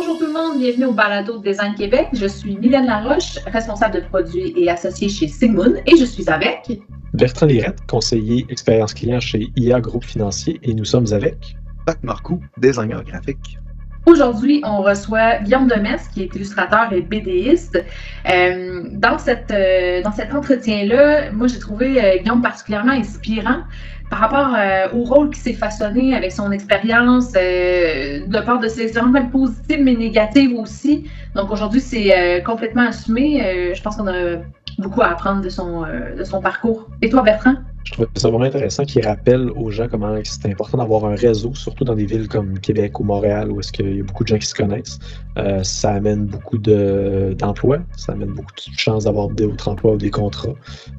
Bonjour tout le monde, bienvenue au Balado de Design Québec. Je suis Mylène Laroche, responsable de produits et associée chez Sigmund et je suis avec Bertrand Lirette, conseiller expérience client chez IA Groupe Financier et nous sommes avec Pat Marcoux, designer graphique. Aujourd'hui, on reçoit Guillaume Demers, qui est illustrateur et BDiste. Euh, dans, cette, euh, dans cet entretien-là, moi, j'ai trouvé euh, Guillaume particulièrement inspirant par rapport au rôle qui s'est façonné avec son expérience, de part de ses expériences même positives, mais négatives aussi. Donc aujourd'hui, c'est complètement assumé. je pense qu'on a beaucoup à apprendre de son, parcours. Et toi, Bertrand? je trouvais ça vraiment intéressant qu'il rappelle aux gens comment c'est important d'avoir un réseau, surtout dans des villes comme Québec ou Montréal, où est-ce qu'il y a beaucoup de gens qui se connaissent. Euh, ça amène beaucoup d'emplois, ça amène beaucoup de chances d'avoir d'autres emplois ou des contrats.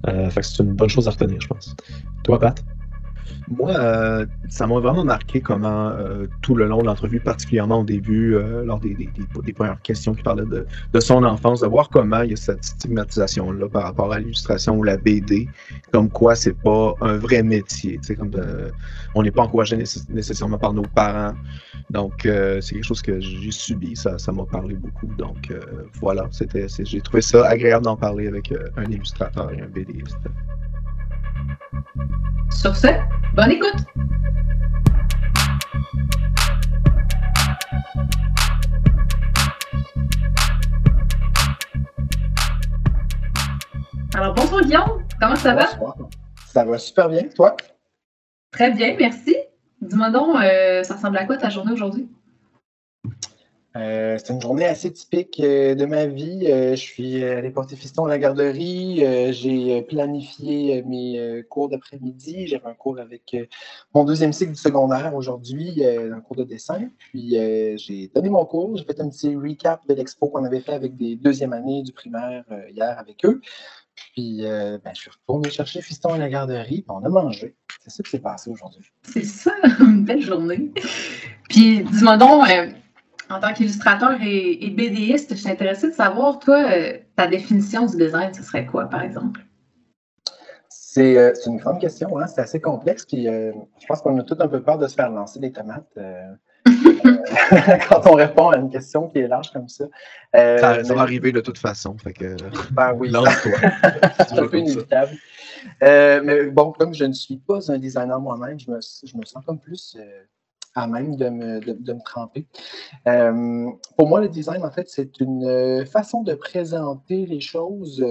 Euh, fait que c'est une bonne chose à retenir, je pense. Toi, Pat? Moi, euh, ça m'a vraiment marqué comment euh, tout le long de l'entrevue, particulièrement au début, euh, lors des, premières questions qui parlaient de, son enfance, de voir comment il y a cette stigmatisation-là par rapport à l'illustration ou la BD, comme quoi c'est pas un vrai métier. Comme on n'est pas encouragé nécessairement par nos parents. Donc, c'est quelque chose que j'ai subi. Ça, m'a parlé beaucoup. Donc, voilà, j'ai trouvé ça agréable d'en parler avec un illustrateur et un BDiste. Sur ce, bonne écoute! Alors, bonjour Guillaume, comment ça va? Ça va super bien, toi? Très bien, merci. Dis-moi donc, euh, ça ressemble à quoi ta journée aujourd'hui? Euh, c'est une journée assez typique euh, de ma vie. Euh, je suis allé porter fiston à la garderie. j'ai planifié mes cours d'après-midi. J'avais un cours avec mon deuxième cycle du secondaire aujourd'hui, un cours de dessin. Puis j'ai donné mon cours. J'ai fait un petit recap de l'expo qu'on avait fait avec des deuxièmes années du primaire hier avec eux. Puis ben, je suis retourné chercher fiston à la garderie. On a mangé. C'est ça qui s'est passé aujourd'hui. C'est ça, une belle journée. Puis dis-moi donc en tant qu'illustrateur et, BDiste, je suis intéressée de savoir, toi, euh, ta définition du design, ce serait quoi, par exemple? C'est euh, une grande question, hein? c'est assez complexe. Puis, euh, je pense qu'on a tout un peu peur de se faire lancer des tomates quand on répond à une question qui est large comme ça. ça, va arriver de toute façon. Fait que... Ben oui. c'est un peu inévitable. mais bon, comme je ne suis pas un designer moi-même, je me, je me, sens comme plus à même de me, de, me tremper. Euh, pour moi, le design, en fait, c'est une euh, façon de présenter les choses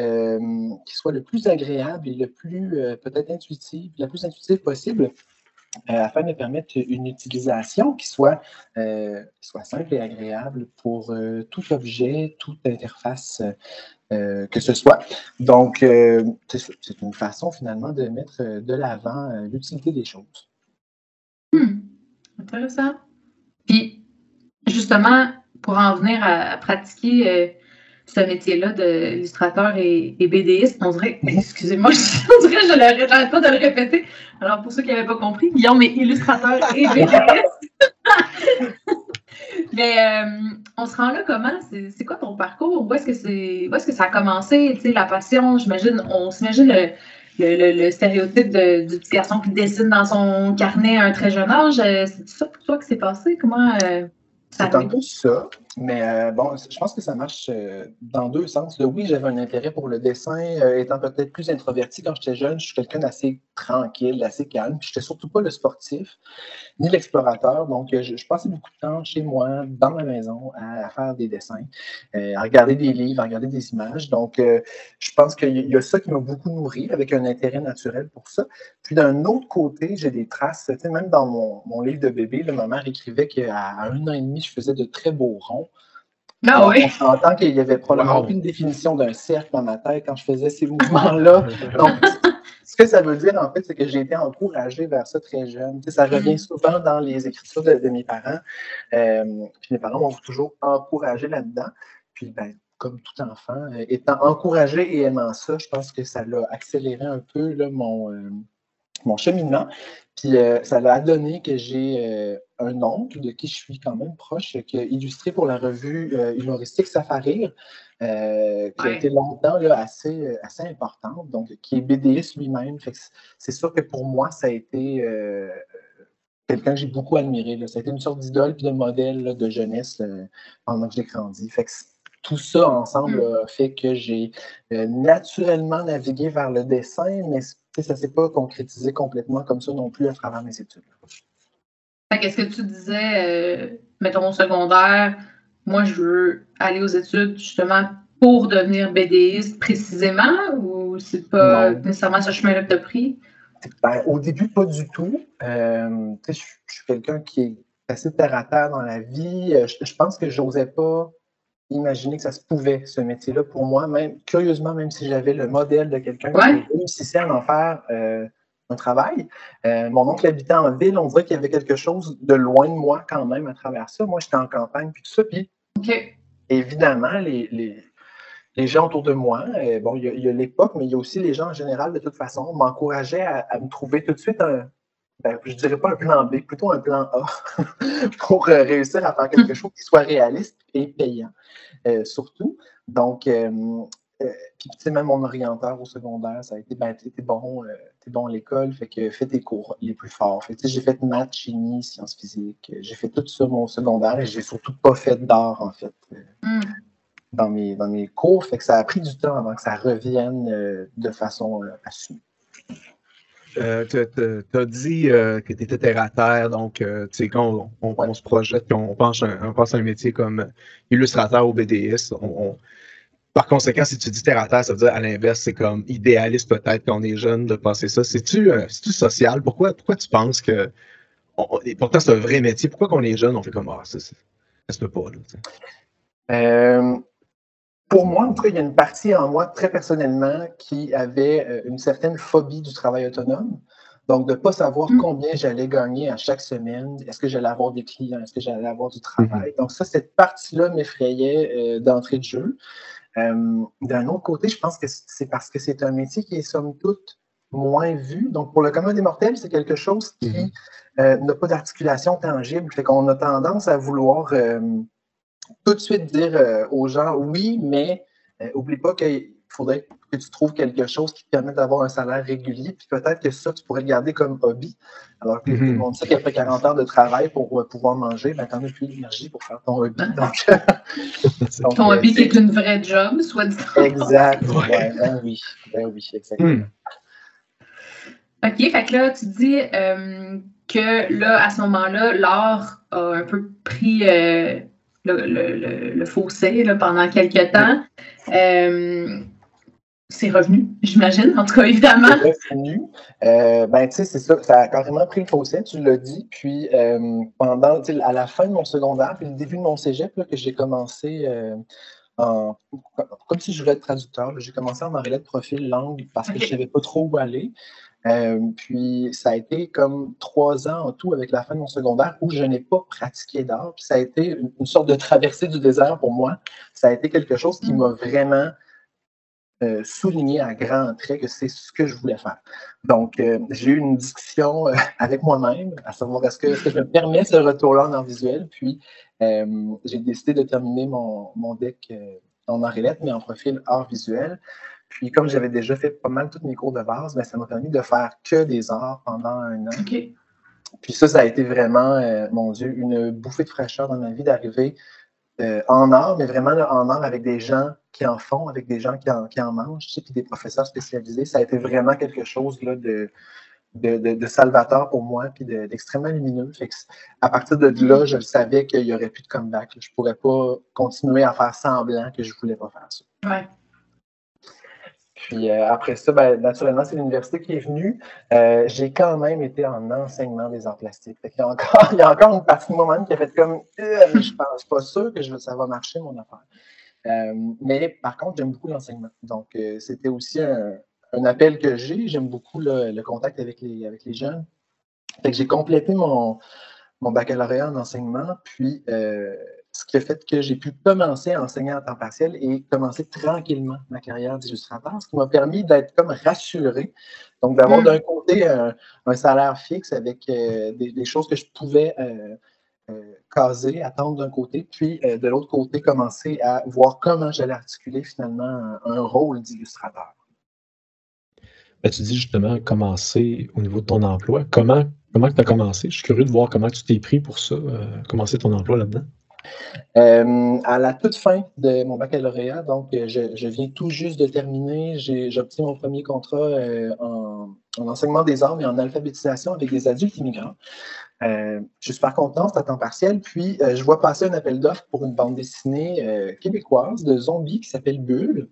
euh, qui soit le plus agréable et le plus peut-être intuitive, la plus intuitive possible. afin de permettre une utilisation qui soit, soit simple et agréable pour tout objet, toute interface que ce soit. Donc, c'est une façon finalement de mettre de l'avant l'utilité des choses. Intéressant. Puis, justement, pour en venir à, pratiquer euh, ce métier-là d'illustrateur et, et, BDiste, on dirait, excusez-moi, on dirait que je n'arrête pas de le répéter. Alors, pour ceux qui n'avaient pas compris, Guillaume est illustrateur et BDiste. Mais euh, on se rend là comment? C'est quoi ton parcours? Où est-ce que, c'est, est-ce que ça a commencé? Tu sais, la passion, j'imagine, on s'imagine le, le, stéréotype du petit garçon qui dessine dans son carnet à un très jeune âge. Euh, c'est ça pour toi que c'est passé? Comment euh, ça C'est un peu ça. Mais euh, bon, je pense que ça marche euh, dans deux sens. oui, j'avais un intérêt pour le dessin. Euh, étant peut-être plus introverti quand j'étais jeune, je suis quelqu'un d'assez tranquille, assez calme. Je n'étais surtout pas le sportif, ni l'explorateur. Donc, je, passais beaucoup de temps chez moi, dans ma maison, à, faire des dessins, à regarder des livres, à regarder des images. Donc, je pense qu'il y a ça qui m'a beaucoup nourri, avec un intérêt naturel pour ça. Puis, d'un autre côté, j'ai des traces. Même dans mon, livre de bébé, ma mère écrivait qu'à un an et demi, je faisais de très beaux ronds. Ah oui. On s'entend qu'il y avait probablement aucune définition d'un cercle dans ma tête quand je faisais ces mouvements-là. Donc, ce que ça veut dire, en fait, c'est que j'ai été encouragé vers ça très jeune. ça revient mm-hmm. souvent dans les écritures de, mes parents. Euh, puis mes parents m'ont toujours encouragé là-dedans. Puis, ben, comme tout enfant, euh, étant encouragé et aimant ça, je pense que ça l'a accéléré un peu là, mon, euh, mon cheminement. Puis euh, ça l'a donné que j'ai euh, un oncle de qui je suis quand même proche, qui a illustré pour la revue euh, humoristique Safarir, qui a été longtemps là, assez, assez importante, donc qui est BDS lui-même. C'est sûr que pour moi, ça a été quelqu'un que j'ai beaucoup admiré. Là. Ça a été une sorte d'idole et de modèle de jeunesse pendant que j'ai grandi. Fait que tout ça ensemble mm. a fait que j'ai naturellement navigué vers le dessin, mais ça ne s'est pas concrétisé complètement comme ça non plus à travers mes études. Qu'est-ce que tu disais, mettons au secondaire, moi je veux aller aux études justement pour devenir BDiste précisément ou c'est pas nécessairement ce chemin-là que tu as pris? Ben, au début, pas du tout. Euh, je, suis quelqu'un qui est assez terre à terre dans la vie. Euh, je, pense que je n'osais pas imaginer que ça se pouvait, ce métier-là, pour moi. Même, curieusement, même si j'avais le modèle de quelqu'un qui réussissait à en faire euh, un travail. mon oncle habitait en ville, on dirait qu'il y avait quelque chose de loin de moi quand même à travers ça. Moi, j'étais en campagne, puis tout ça. Puis, évidemment, les les gens autour de moi, euh, bon, il y a, l'époque, mais il y a aussi les gens en général, de toute façon, m'encourageaient à, me trouver tout de suite un, ben, je dirais pas un plan B, plutôt un plan A pour euh, réussir à faire quelque chose qui soit réaliste et payant, euh, surtout. Donc, puis, tu sais, même mon orienteur au secondaire, ça a été, ben, t'es bon, es bon à l'école, fait que fais tes cours les plus forts. Fait j'ai fait maths, chimie, sciences physiques, j'ai fait tout ça mon secondaire et j'ai surtout pas fait d'art, en fait. Mm dans mes, dans mes cours. Fait que ça a pris du temps avant que ça revienne euh, de façon euh, assumée. Euh, tu as dit que tu étais terre à terre, donc tu sais, quand on, se projette, on pense, on pense à un métier comme illustrateur ou BDS, par conséquent, si tu dis terre à terre, ça veut dire à l'inverse, c'est comme idéaliste peut-être quand on est jeune de penser ça. C'est-tu social? Pourquoi, pourquoi tu penses que. pourtant, c'est un vrai métier. Pourquoi quand on est jeune, on fait comme Ah, ça, ça, se peut pas? Là, pour moi, en tout cas, il y a une partie en moi, très personnellement, qui avait euh, une certaine phobie du travail autonome. Donc, de ne pas savoir mm. combien j'allais gagner à chaque semaine, est-ce que j'allais avoir des clients, est-ce que j'allais avoir du travail? Mm-hmm. Donc, ça, cette partie-là m'effrayait euh, d'entrée de jeu. Euh, d'un autre côté, je pense que c'est parce que c'est un métier qui est, somme toute, moins vu. Donc, pour le commun des mortels, c'est quelque chose qui mm-hmm. n'a pas d'articulation tangible. Fait qu'on a tendance à vouloir tout de suite dire euh, aux gens oui, mais euh, oublie pas qu'il faudrait que tu trouves quelque chose qui te permet d'avoir un salaire régulier, puis peut-être que ça, tu pourrais le garder comme hobby. Alors que tout le monde sait qu'après 40 heures de travail pour euh, pouvoir manger, ben, tu n'en as plus d'énergie pour faire ton hobby. Donc, ton hobby, c'est une vraie job, soit dit. Exact. ben oui, ben oui, exactement. Hmm. OK, fait que là, tu dis que là, à ce moment-là, l'art a un peu pris le, fossé pendant quelques temps. Euh, c'est revenu, j'imagine, en tout cas, évidemment. C'est revenu. Euh, ben, tu sais, c'est ça, ça a carrément pris le fossé, tu l'as dit. Puis, euh, pendant, à la fin de mon secondaire, puis le début de mon cégep, que j'ai commencé en, comme si je voulais être traducteur, j'ai commencé en enrêler de profil langue parce que je ne savais pas trop où aller. Euh, puis ça a été comme trois ans en tout avec la fin de mon secondaire où je n'ai pas pratiqué d'art. Puis ça a été une, sorte de traversée du désert pour moi. Ça a été quelque chose qui m'a vraiment euh, souligné à grands traits que c'est ce que je voulais faire. Donc, euh, j'ai eu une discussion avec moi-même, à savoir est-ce que, je me permets ce retour-là en art visuel. Puis, j'ai décidé de terminer mon, mon deck en art mais en profil art visuel. Puis comme j'avais déjà fait pas mal tous mes cours de base, ben, ça m'a permis de faire que des arts pendant un an. Puis ça, ça a été vraiment, euh, mon Dieu, une bouffée de fraîcheur dans ma vie d'arriver euh, en art, mais vraiment en art avec des gens qui en font, avec des gens qui en, qui en mangent, tu sais, puis des professeurs spécialisés. Ça a été vraiment quelque chose là, de, de, de, salvateur pour moi, puis d'extrêmement lumineux. à partir de là, je savais qu'il n'y aurait plus de comeback. Je ne pourrais pas continuer à faire semblant que je ne voulais pas faire ça. Ouais. Puis euh, après ça, ben, naturellement, c'est l'université qui est venue. Euh, j'ai quand même été en enseignement des arts plastiques. il, y a encore, il y a encore une partie de moi-même qui a fait comme euh, je ne pense pas sûr que je, ça va marcher, mon affaire. Mais par contre, j'aime beaucoup l'enseignement. Donc, c'était aussi un, appel que j'ai. J'aime beaucoup le, contact avec les, avec les jeunes. j'ai complété mon, mon baccalauréat en enseignement. Puis ce qui a fait que j'ai pu commencer à enseigner en temps partiel et commencer tranquillement ma carrière d'illustrateur, ce qui m'a permis d'être comme rassuré. Donc, d'avoir mm. d'un côté un, salaire fixe avec euh, des, choses que je pouvais euh, euh, caser, attendre d'un côté, puis de l'autre côté, commencer à voir comment j'allais articuler finalement un, rôle d'illustrateur. Ben, tu dis justement commencer au niveau de ton emploi. Comment comment tu as commencé? Je suis curieux de voir comment tu t'es pris pour ça, commencer ton emploi là-dedans. à la toute fin de mon baccalauréat, donc je, viens tout juste de terminer, j'ai obtenu mon premier contrat en, en, enseignement des arts et en alphabétisation avec des adultes immigrants. Euh, je suis content, c'est à temps partiel. Puis, euh, je vois passer un appel d'offres pour une bande dessinée euh, québécoise de zombies qui s'appelle Bulle.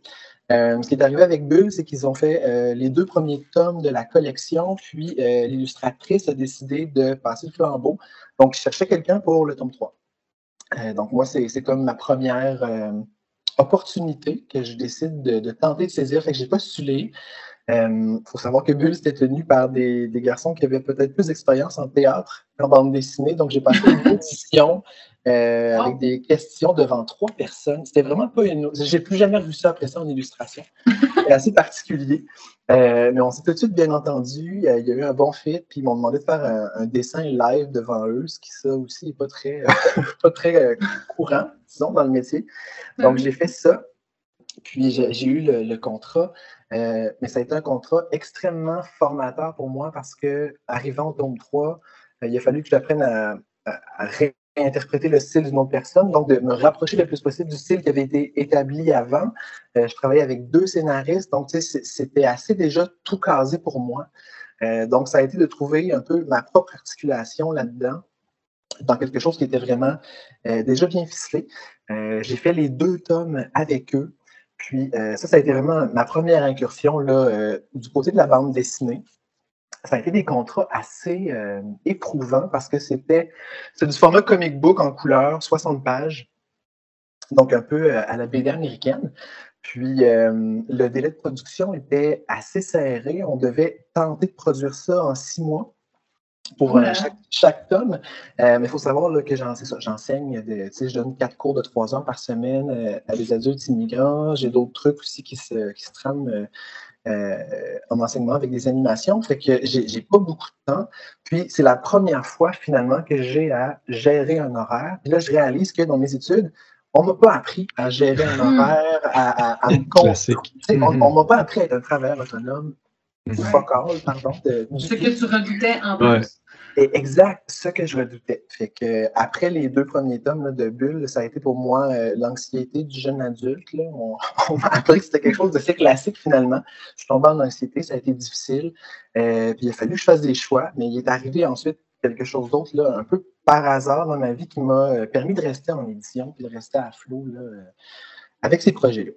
ce qui est arrivé avec Bulle, c'est qu'ils ont fait les deux premiers tomes de la collection, puis l'illustratrice a décidé de passer le flambeau. Donc, je cherchais quelqu'un pour le tome 3. donc, moi, c'est comme ma première opportunité que je décide de, tenter de saisir. Fait que j'ai postulé. Il euh, faut savoir que Bulle, c'était tenu par des, garçons qui avaient peut-être plus d'expérience en théâtre qu'en bande dessinée. Donc, j'ai passé une audition euh, avec des questions devant trois personnes. C'était vraiment pas une. J'ai plus jamais vu ça après ça en illustration. C'est assez particulier. Euh, mais on s'est tout de suite bien entendu. il y a eu un bon fit. Puis ils m'ont demandé de faire un, dessin live devant eux, ce qui, ça aussi, n'est pas très, pas très courant, disons, dans le métier. Donc, j'ai fait ça. Puis j'ai eu le contrat. Euh, mais ça a été un contrat extrêmement formateur pour moi parce que, arrivant au tome 3, euh, il a fallu que j'apprenne à, réinterpréter le style d'une autre personne, donc de me rapprocher le plus possible du style qui avait été établi avant. Euh, je travaillais avec deux scénaristes, donc c'était assez déjà tout casé pour moi. donc, ça a été de trouver un peu ma propre articulation là-dedans dans quelque chose qui était vraiment déjà bien ficelé. J'ai fait les deux tomes avec eux. Puis euh, ça, ça a été vraiment ma première incursion euh, du côté de la bande dessinée. Ça a été des contrats assez euh, éprouvants parce que c'était du format comic book en couleur, 60 pages, donc un peu à la BD américaine. Puis le délai de production était assez serré. On devait tenter de produire ça en six mois pour euh, chaque, tome. Euh, mais il faut savoir là, que j'enseigne, je donne quatre cours de trois heures par semaine euh, à des adultes immigrants. J'ai d'autres trucs aussi qui se, qui se trament en enseignement avec des animations. Fait que j'ai pas beaucoup de temps. Puis c'est la première fois finalement que j'ai à gérer un horaire. Puis là, je réalise que dans mes études, on m'a pas appris à gérer un hmm. horaire, à, à, me compter. On, ne m'a pas appris à être un travailleur autonome. Focal, pardon. ce que tu redoutais en plus. exact, ce que je redoutais. Fait que après les deux premiers tomes de Bulle, ça a été pour moi euh, l'anxiété du jeune adulte. On, m'a appris que c'était quelque chose de assez classique finalement. Je suis tombé en anxiété, ça a été difficile. Euh, puis il a fallu que je fasse des choix, mais il est arrivé ensuite quelque chose d'autre, un peu par hasard dans ma vie, qui m'a euh, permis de rester en édition puis de rester à flot avec ces projets-là.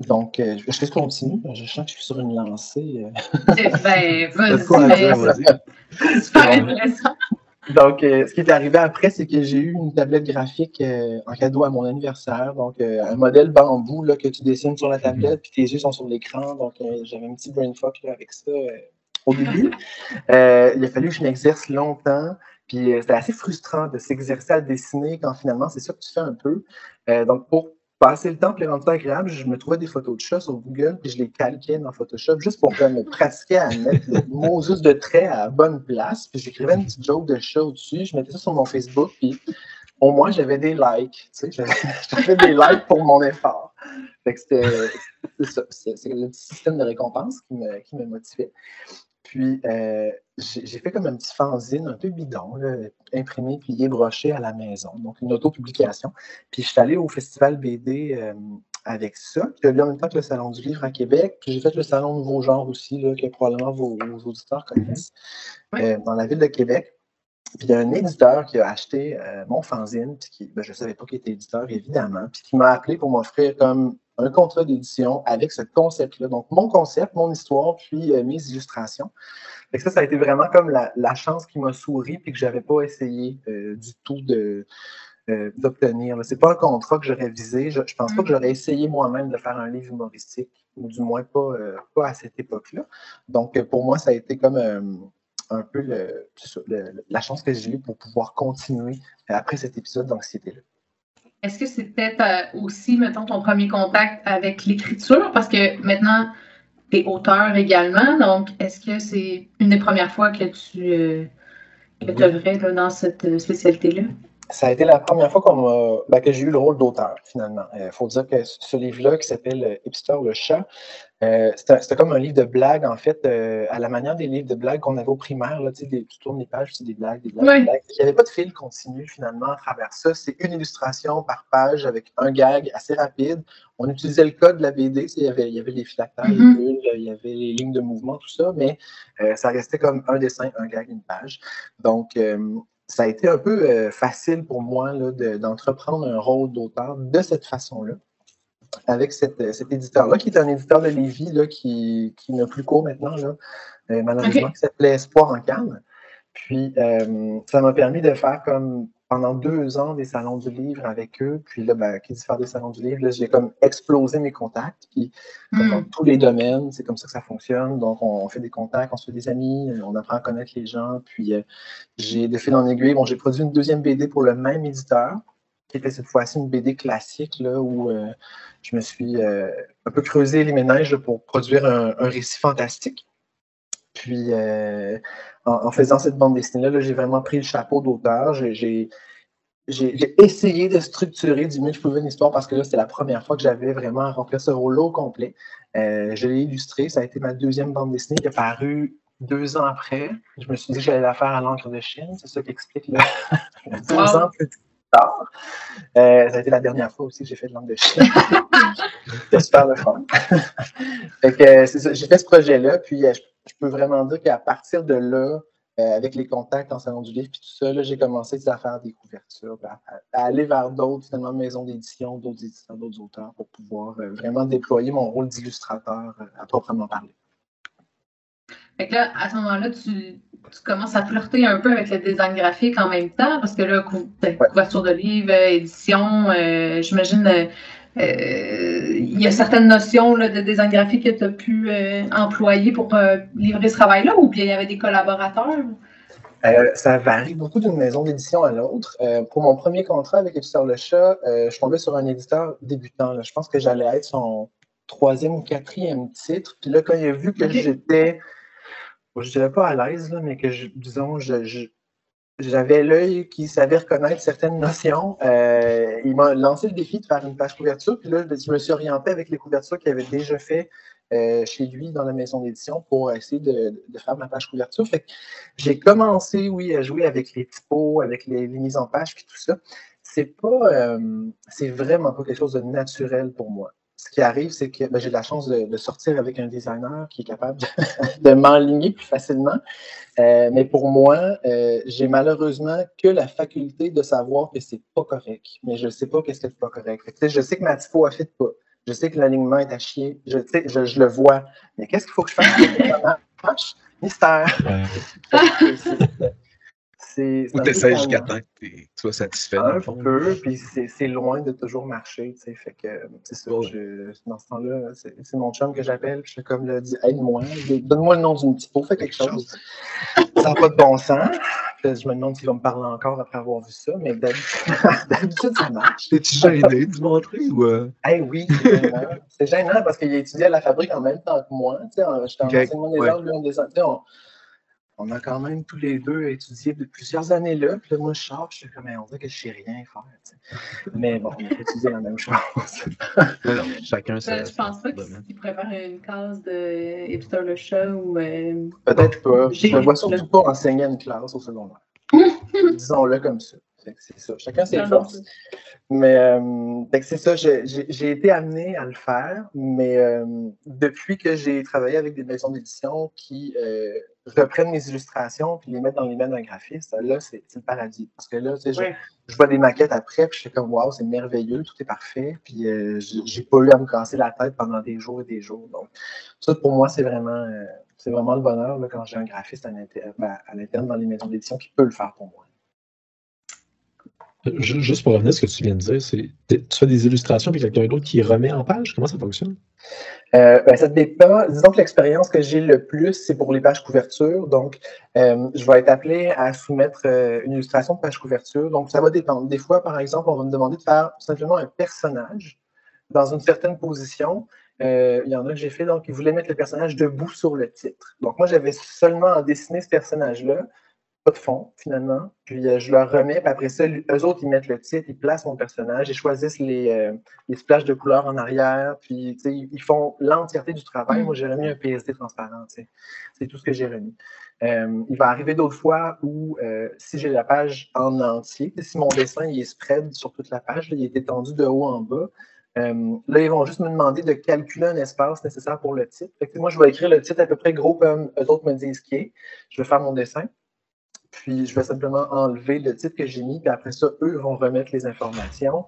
Donc, euh, je vais continuer. Je sens que je suis sur une lancée. Euh. Eh ben, vas-y. Super intéressant. Donc, euh, ce qui est arrivé après, c'est que j'ai eu une tablette graphique en cadeau à mon anniversaire. Donc, un modèle bambou là, que tu dessines sur la tablette, puis tes yeux sont sur l'écran. Donc, j'avais un petit brain fuck avec ça au début. il a fallu que je m'exerce longtemps. Puis, c'était assez frustrant de s'exercer à dessiner quand finalement, c'est ça que tu fais un peu. donc, pour passer le temps pour les rendre agréable, je me trouvais des photos de chats sur Google, puis je les calquais dans Photoshop juste pour me pratiquer à mettre le mot juste de trait à la bonne place. Puis j'écrivais une petite joke de chat au-dessus, je mettais ça sur mon Facebook, puis au moins j'avais des likes. Tu sais, j'avais des likes pour mon effort. Fait que c'était ça. C'est le système de récompense qui me, qui me motivait. Puis, euh, j'ai fait comme un petit fanzine un peu bidon, imprimé, plié, broché à la maison. Donc, une autopublication. Puis, je suis allé au Festival BD euh, avec ça, qui a lieu en même temps que le Salon du Livre à Québec. Puis, j'ai fait le Salon Nouveau Genre aussi, là, que probablement vos, auditeurs connaissent, euh, dans la ville de Québec. Puis, il y a un éditeur qui a acheté mon fanzine, puis qui, ben, je ne savais pas qu'il était éditeur, évidemment, puis qui m'a appelé pour m'offrir comme un contrat d'édition avec ce concept-là. Donc, mon concept, mon histoire, puis euh, mes illustrations. Et ça, ça a été vraiment comme la, chance qui m'a souri puis que je n'avais pas essayé euh, du tout de, euh, d'obtenir. Ce n'est pas un contrat que j'aurais visé. Je ne pense pas que j'aurais essayé moi-même de faire un livre humoristique, ou du moins pas, pas à cette époque-là. Donc, pour moi, ça a été comme un peu la chance que j'ai eue pour pouvoir continuer après cet épisode d'anxiété-là. Est-ce que c'était aussi, mettons, ton premier contact avec l'écriture? Parce que maintenant, tu es auteur également, donc est-ce que c'est une des premières fois que tu euh, œuvrais dans cette euh, spécialité-là? Ça a été la première fois ben, que j'ai eu le rôle d'auteur, finalement. Il euh, faut dire que ce livre-là, qui s'appelle euh, Hipster le chat, euh, c'était comme un livre de blagues, en fait, à la manière des livres de blagues qu'on avait au primaire. Là, tu, tournes les pages, c'est des blagues, des blagues, des blagues. Il n'y avait pas de fil continu, finalement, à travers ça. C'est une illustration par page avec un gag assez rapide. On utilisait le code de la BD. Il y avait, il y avait les filactères, les mm-hmm. bulles, il y avait les lignes de mouvement, tout ça, mais ça restait comme un dessin, un gag, une page. Donc, ça a été un peu euh, facile pour moi d'entreprendre un rôle d'auteur de cette façon-là, avec euh, cet éditeur-là, qui est un éditeur de Lévis là, qui, qui n'a plus cours maintenant, là, euh, malheureusement, qui s'appelait Espoir en Cannes. Puis, ça m'a permis de faire comme pendant deux ans des salons du livre avec eux. Puis là, ben, qui dit faire des salons du livre, j'ai comme explosé mes contacts. Puis, dans hmm. tous les domaines, c'est comme ça que ça fonctionne. Donc, on, fait des contacts, on se fait des amis, on apprend à connaître les gens. Puis, euh, j'ai de fil en aiguille, bon, j'ai produit une deuxième BD pour le même éditeur, qui était cette fois-ci une BD classique, là, où euh, je me suis euh, un peu creusé les ménages pour produire un, un récit fantastique. Puis, en, faisant cette bande dessinée-là, j'ai vraiment pris le chapeau d'auteur. J'ai essayé de structurer du mieux que je pouvais une histoire parce que là, c'était la première fois que j'avais vraiment rempli ce rôle-là au complet. Euh, je l'ai illustré. Ça a été ma deuxième bande dessinée qui est apparue deux ans après. Je me suis dit que j'allais la faire à l'encre de Chine. C'est ça qui explique là. deux ans plus tard. Euh, ça a été la dernière fois aussi que j'ai fait de l'encre de Chine. C'était super le fun. fait que, j'ai fait ce projet-là. Puis, euh, je peux vraiment dire qu'à partir de là, euh, avec les contacts en salon du livre et tout ça, j'ai commencé à faire des couvertures, à, aller vers d'autres, finalement, maisons d'édition, d'autres éditeurs, d'autres auteurs pour pouvoir euh, vraiment déployer mon rôle d'illustrateur euh, à proprement parler. Fait que là, à ce moment-là, tu, commences à flirter un peu avec le design graphique en même temps, parce que là, ben, couverture de livre, édition, j'imagine euh, il y a certaines notions de design graphique que tu as pu euh, employer pour euh, livrer ce travail-là ou bien il y avait des collaborateurs? ça varie beaucoup d'une maison d'édition à l'autre. pour mon premier contrat avec Éditeur Le Chat, je tombais sur un éditeur débutant. Je pense que j'allais être son troisième ou quatrième titre. Puis là, quand il a vu que j'étais, je ne dirais pas à l'aise, mais que, disons, je j'avais l'œil qui savait reconnaître certaines notions. Euh, il m'a lancé le défi de faire une page couverture, puis là, je me suis orienté avec les couvertures qu'il avait déjà fait euh, chez lui dans la maison d'édition pour essayer de, faire ma page couverture. Fait j'ai commencé, oui, à jouer avec les typos, avec les, mises en page, puis tout ça. C'est pas, euh, c'est vraiment pas quelque chose de naturel pour moi ce qui arrive, c'est que ben, j'ai la chance de, sortir avec un designer qui est capable de, m'enligner plus facilement. Euh, mais pour moi, euh, j'ai malheureusement que la faculté de savoir que c'est pas correct. Mais je ne sais pas qu'est-ce qui n'est pas correct. je sais que ma typo a fait pas. Je sais que l'alignement est à chier. Je, je, je, le vois. Mais qu'est-ce qu'il faut que je fasse? Mystère. Ou t'essayes jusqu'à temps que tu sois satisfait. Un peu, puis c'est loin de toujours marcher, tu sais. Fait que c'est ça. Je, dans ce temps-là, c'est mon chum que j'appelle. Je fais comme le dit aide-moi, donne-moi le nom d'une typo, fais quelque chose. ça n'a pas de bon sens. je me demande s'il va me parler encore après avoir vu ça, mais d'habitude, ça marche. T'es-tu gêné de montrer ou. Euh? Eh oui, c'est gênant. parce qu'il a étudié à la fabrique en même temps que moi. J'étais en enseignement des arts, lui en dessin on a quand même tous les deux étudié de plusieurs années là. Puis là, moi, je sors, je suis comme, on dirait que je sais rien faire. Mais bon, on a étudié la même chose. chacun ça. Je pense pas qu'il prépare une case de hipster le chat ou. Euh, Peut-être pas. Je ne vois surtout pas enseigner une classe au secondaire. Disons-le comme ça. C'est ça. Chacun ses forces. Mais euh, c'est ça, j'ai été amené à le faire, mais euh, depuis que j'ai travaillé avec des maisons d'édition qui euh, reprennent mes illustrations puis les mettent dans les mains d'un graphiste, là, c'est le paradis. Parce que là, je, je, vois des maquettes après, puis je suis comme, waouh, c'est merveilleux, tout est parfait, puis j'ai pas eu à me casser la tête pendant des jours et des jours. Donc, ça, pour moi, c'est vraiment, c'est vraiment le bonheur quand j'ai un graphiste à ben, l'interne dans les maisons d'édition qui peut le faire pour moi. Juste pour revenir à ce que tu viens de dire, c'est tu fais des illustrations puis quelqu'un d'autre qui remet en page? Comment ça fonctionne? Euh, ben, ça dépend. Disons que l'expérience que j'ai le plus, c'est pour les pages couverture. Donc, euh, je vais être appelé à soumettre euh, une illustration de page couverture. Donc, ça va dépendre. Des fois, par exemple, on va me demander de faire simplement un personnage dans une certaine position. il y en a que j'ai fait, donc ils voulaient mettre le personnage debout sur le titre. Donc, moi, j'avais seulement dessiné ce personnage-là pas de fond, finalement. Puis euh, je leur remets, puis après ça, eux autres, ils mettent le titre, ils placent mon personnage, ils choisissent les, euh, les splashes de couleurs en arrière, puis ils font l'entièreté du travail. Moi, j'ai remis un PSD transparent, c'est tout ce que j'ai remis. Euh, il va arriver d'autres fois où, si j'ai la page en entier, si mon dessin il est spread sur toute la page, il est étendu de haut en bas, là, ils vont juste me demander de calculer un espace nécessaire pour le titre. moi, je vais écrire le titre à peu près gros comme eux autres me disent qu'il est. Je vais faire mon dessin. Puis je vais simplement enlever le titre que j'ai mis, puis après ça, eux vont remettre les informations.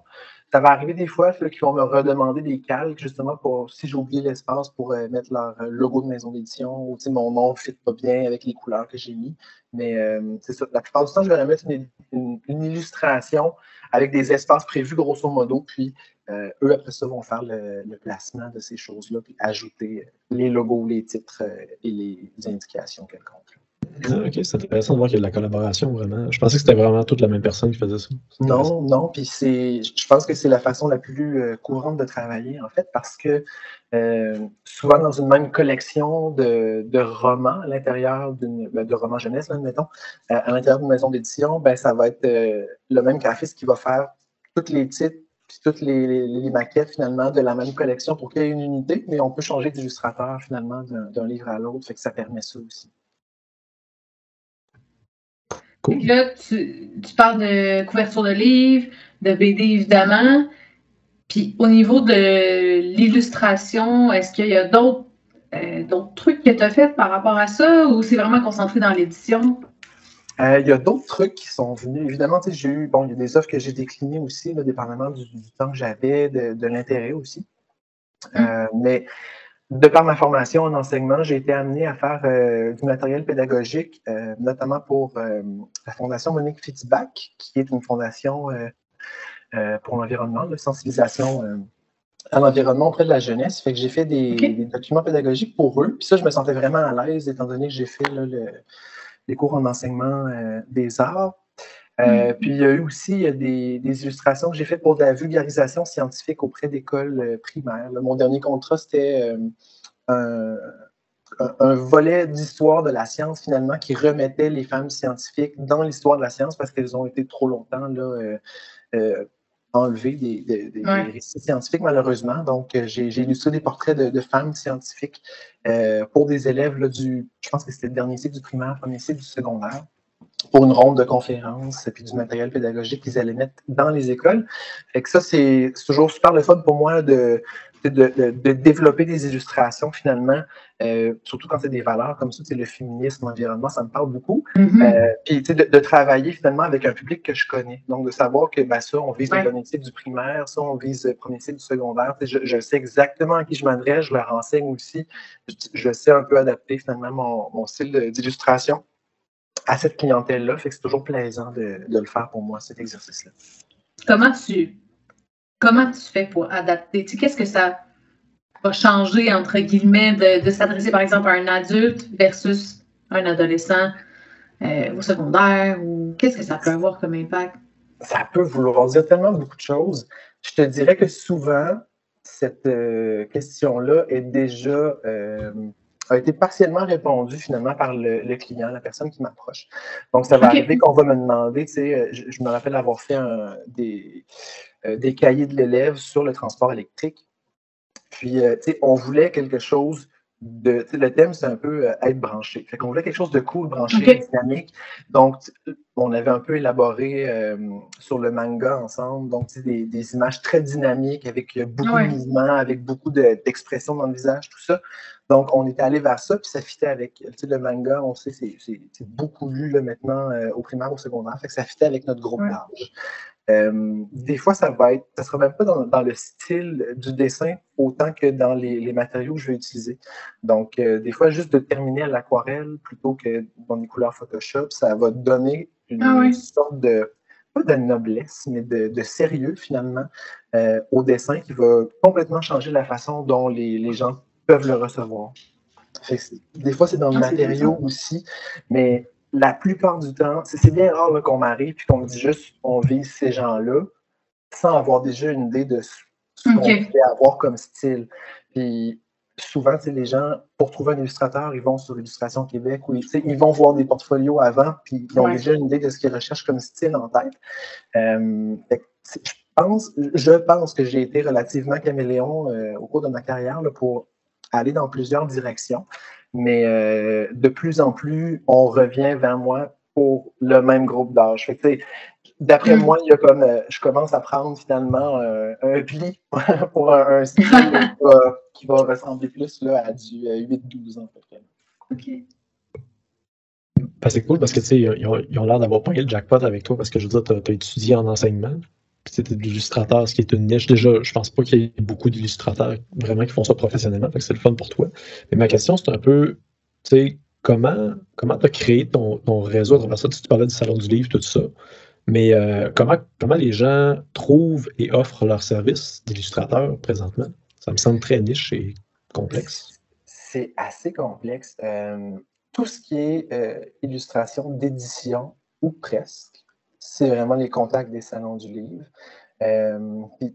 Ça va arriver des fois qu'ils vont me redemander des calques, justement, pour si j'ai oublié l'espace pour euh, mettre leur euh, logo de maison d'édition, ou mon nom ne fit pas bien avec les couleurs que j'ai mis. Mais euh, c'est ça. La plupart du temps, je vais remettre une, illustration avec des espaces prévus, grosso modo, puis eux, après ça, vont faire le, placement de ces choses-là, puis ajouter les logos, les titres et les indications quelconques. Ah, ok, c'est intéressant de voir qu'il y a de la collaboration vraiment. Je pensais que c'était vraiment toute la même personne qui faisait ça. Non, non, puis c'est, je pense que c'est la façon la plus euh, courante de travailler en fait, parce que euh, souvent dans une même collection de, romans à l'intérieur d'une, ben, de romans jeunesse, mettons, euh, à l'intérieur d'une maison d'édition, ben ça va être le même graphiste qui va faire tous les titres puis toutes les, maquettes finalement de la même collection pour qu'il y ait une unité, mais on peut changer d'illustrateur finalement d'un livre à l'autre, fait que ça permet ça aussi. Là, tu, parles de couverture de livres, de BD évidemment. Puis au niveau de l'illustration, est-ce qu'il y a d'autres euh, trucs que tu as fait par rapport à ça ou c'est vraiment concentré dans l'édition? Euh, il y a d'autres trucs qui sont venus. Évidemment, j'ai eu, bon, il y a des offres que j'ai déclinées aussi, dépendamment du, temps que j'avais, de, l'intérêt aussi. Hum. Euh, mais de par ma formation en enseignement, j'ai été amené à faire euh, du matériel pédagogique, euh, notamment pour euh, la Fondation Monique Fitzbach, qui est une fondation pour l'environnement, de sensibilisation à l'environnement auprès de la jeunesse. Fait que j'ai fait des, documents pédagogiques pour eux. Puis ça, je me sentais vraiment à l'aise, étant donné que j'ai fait les cours en enseignement des arts. Mm. Puis il y a eu aussi des, illustrations que j'ai faites pour de la vulgarisation scientifique auprès d'écoles primaires. mon dernier contrat, c'était un, volet d'histoire de la science, finalement, qui remettait les femmes scientifiques dans l'histoire de la science parce qu'elles ont été trop longtemps là, euh, euh, enlevées des, récits scientifiques, malheureusement. Donc, euh, j'ai illustré des portraits de, femmes scientifiques pour des élèves du, je pense que c'était le dernier cycle du primaire, premier cycle du secondaire pour une ronde de conférences et puis du matériel pédagogique qu'ils allaient mettre dans les écoles. Fait que ça, c'est toujours super le fun pour moi de, de, développer des illustrations finalement, euh, surtout quand c'est des valeurs comme ça, le féminisme, l'environnement, ça me parle beaucoup. Euh, puis de, travailler finalement avec un public que je connais. Donc de savoir que ben, ça, on vise le premier cycle du primaire, ça, on vise le premier cycle du secondaire. Je, sais exactement à qui je m'adresse, je leur renseigne aussi. Je, sais un peu adapter finalement mon, mon style d'illustration à cette clientèle-là. Fait que c'est toujours plaisant de, le faire pour moi, cet exercice-là. Comment tu comment tu fais pour adapter? qu'est-ce que ça va changer, entre guillemets, de, s'adresser, par exemple, à un adulte versus un adolescent euh, au secondaire? Ou qu'est-ce que ça peut avoir comme impact? Ça peut vouloir dire tellement beaucoup de choses. Je te dirais que souvent, cette euh, question-là est déjà euh, a été partiellement répondue finalement par le, client, la personne qui m'approche. Donc, ça va arriver qu'on va me demander, tu sais, je, je, me rappelle avoir fait un, des, euh, des cahiers de l'élève sur le transport électrique. Puis, euh, tu sais, on voulait quelque chose de. Le thème, c'est un peu euh, être branché. Fait qu'on voulait quelque chose de cool, branché, dynamique. Donc, on avait un peu élaboré sur le manga ensemble. Donc, des, des images très dynamiques avec beaucoup de mouvements, avec beaucoup d'expressions dans le visage, tout ça. Donc, on était allé vers ça, puis ça fitait avec le manga, on sait, c'est beaucoup lu là, maintenant au primaire, au secondaire, fait que ça fitait avec notre groupe d'âge. Euh, des fois, ça va être, ça sera même pas dans, le style du dessin autant que dans les, matériaux que je vais utiliser. Donc, euh, des fois, juste de terminer à l'aquarelle plutôt que dans les couleurs Photoshop, ça va donner une, ah sorte de, pas de noblesse, mais de, sérieux finalement euh, au dessin qui va complètement changer la façon dont les, gens peuvent le recevoir. des fois, c'est dans le ah, matériau aussi, mais la plupart du temps, c'est bien rare qu'on m'arrive et qu'on me dit juste on vise ces gens-là sans avoir déjà une idée de ce qu'on peut avoir comme style. Puis souvent, les gens, pour trouver un illustrateur, ils vont sur Illustration Québec ou ils vont voir des portfolios avant, puis ils ont déjà une idée de ce qu'ils recherchent comme style en tête. Euh, je, pense, je pense que j'ai été relativement caméléon euh, au cours de ma carrière pour aller dans plusieurs directions, mais euh, de plus en plus, on revient vers moi pour le même groupe d'âge. D'après mm. moi, il y a comme, je commence à prendre finalement un pli pour un, style qui va ressembler plus là, à du 8-12 ans à peu près. OK. Ben, c'est cool parce que ils ont, ils ont l'air d'avoir pris le jackpot avec toi parce que je veux dire, tu as, étudié en enseignement. C'était l'illustrateur, ce qui est une niche. Déjà, je pense pas qu'il y ait beaucoup d'illustrateurs vraiment qui font ça professionnellement, donc c'est le fun pour toi. Mais ma question, c'est un peu, tu sais, comment comment tu as créé ton, réseau à travers ça? Tu, parlais du salon du livre, tout ça. Mais euh, comment, comment les gens trouvent et offrent leurs services d'illustrateur présentement? Ça me semble très niche et complexe. C'est assez complexe. Euh, tout ce qui est euh, illustration d'édition ou presque, c'est vraiment les contacts des salons du livre. Euh,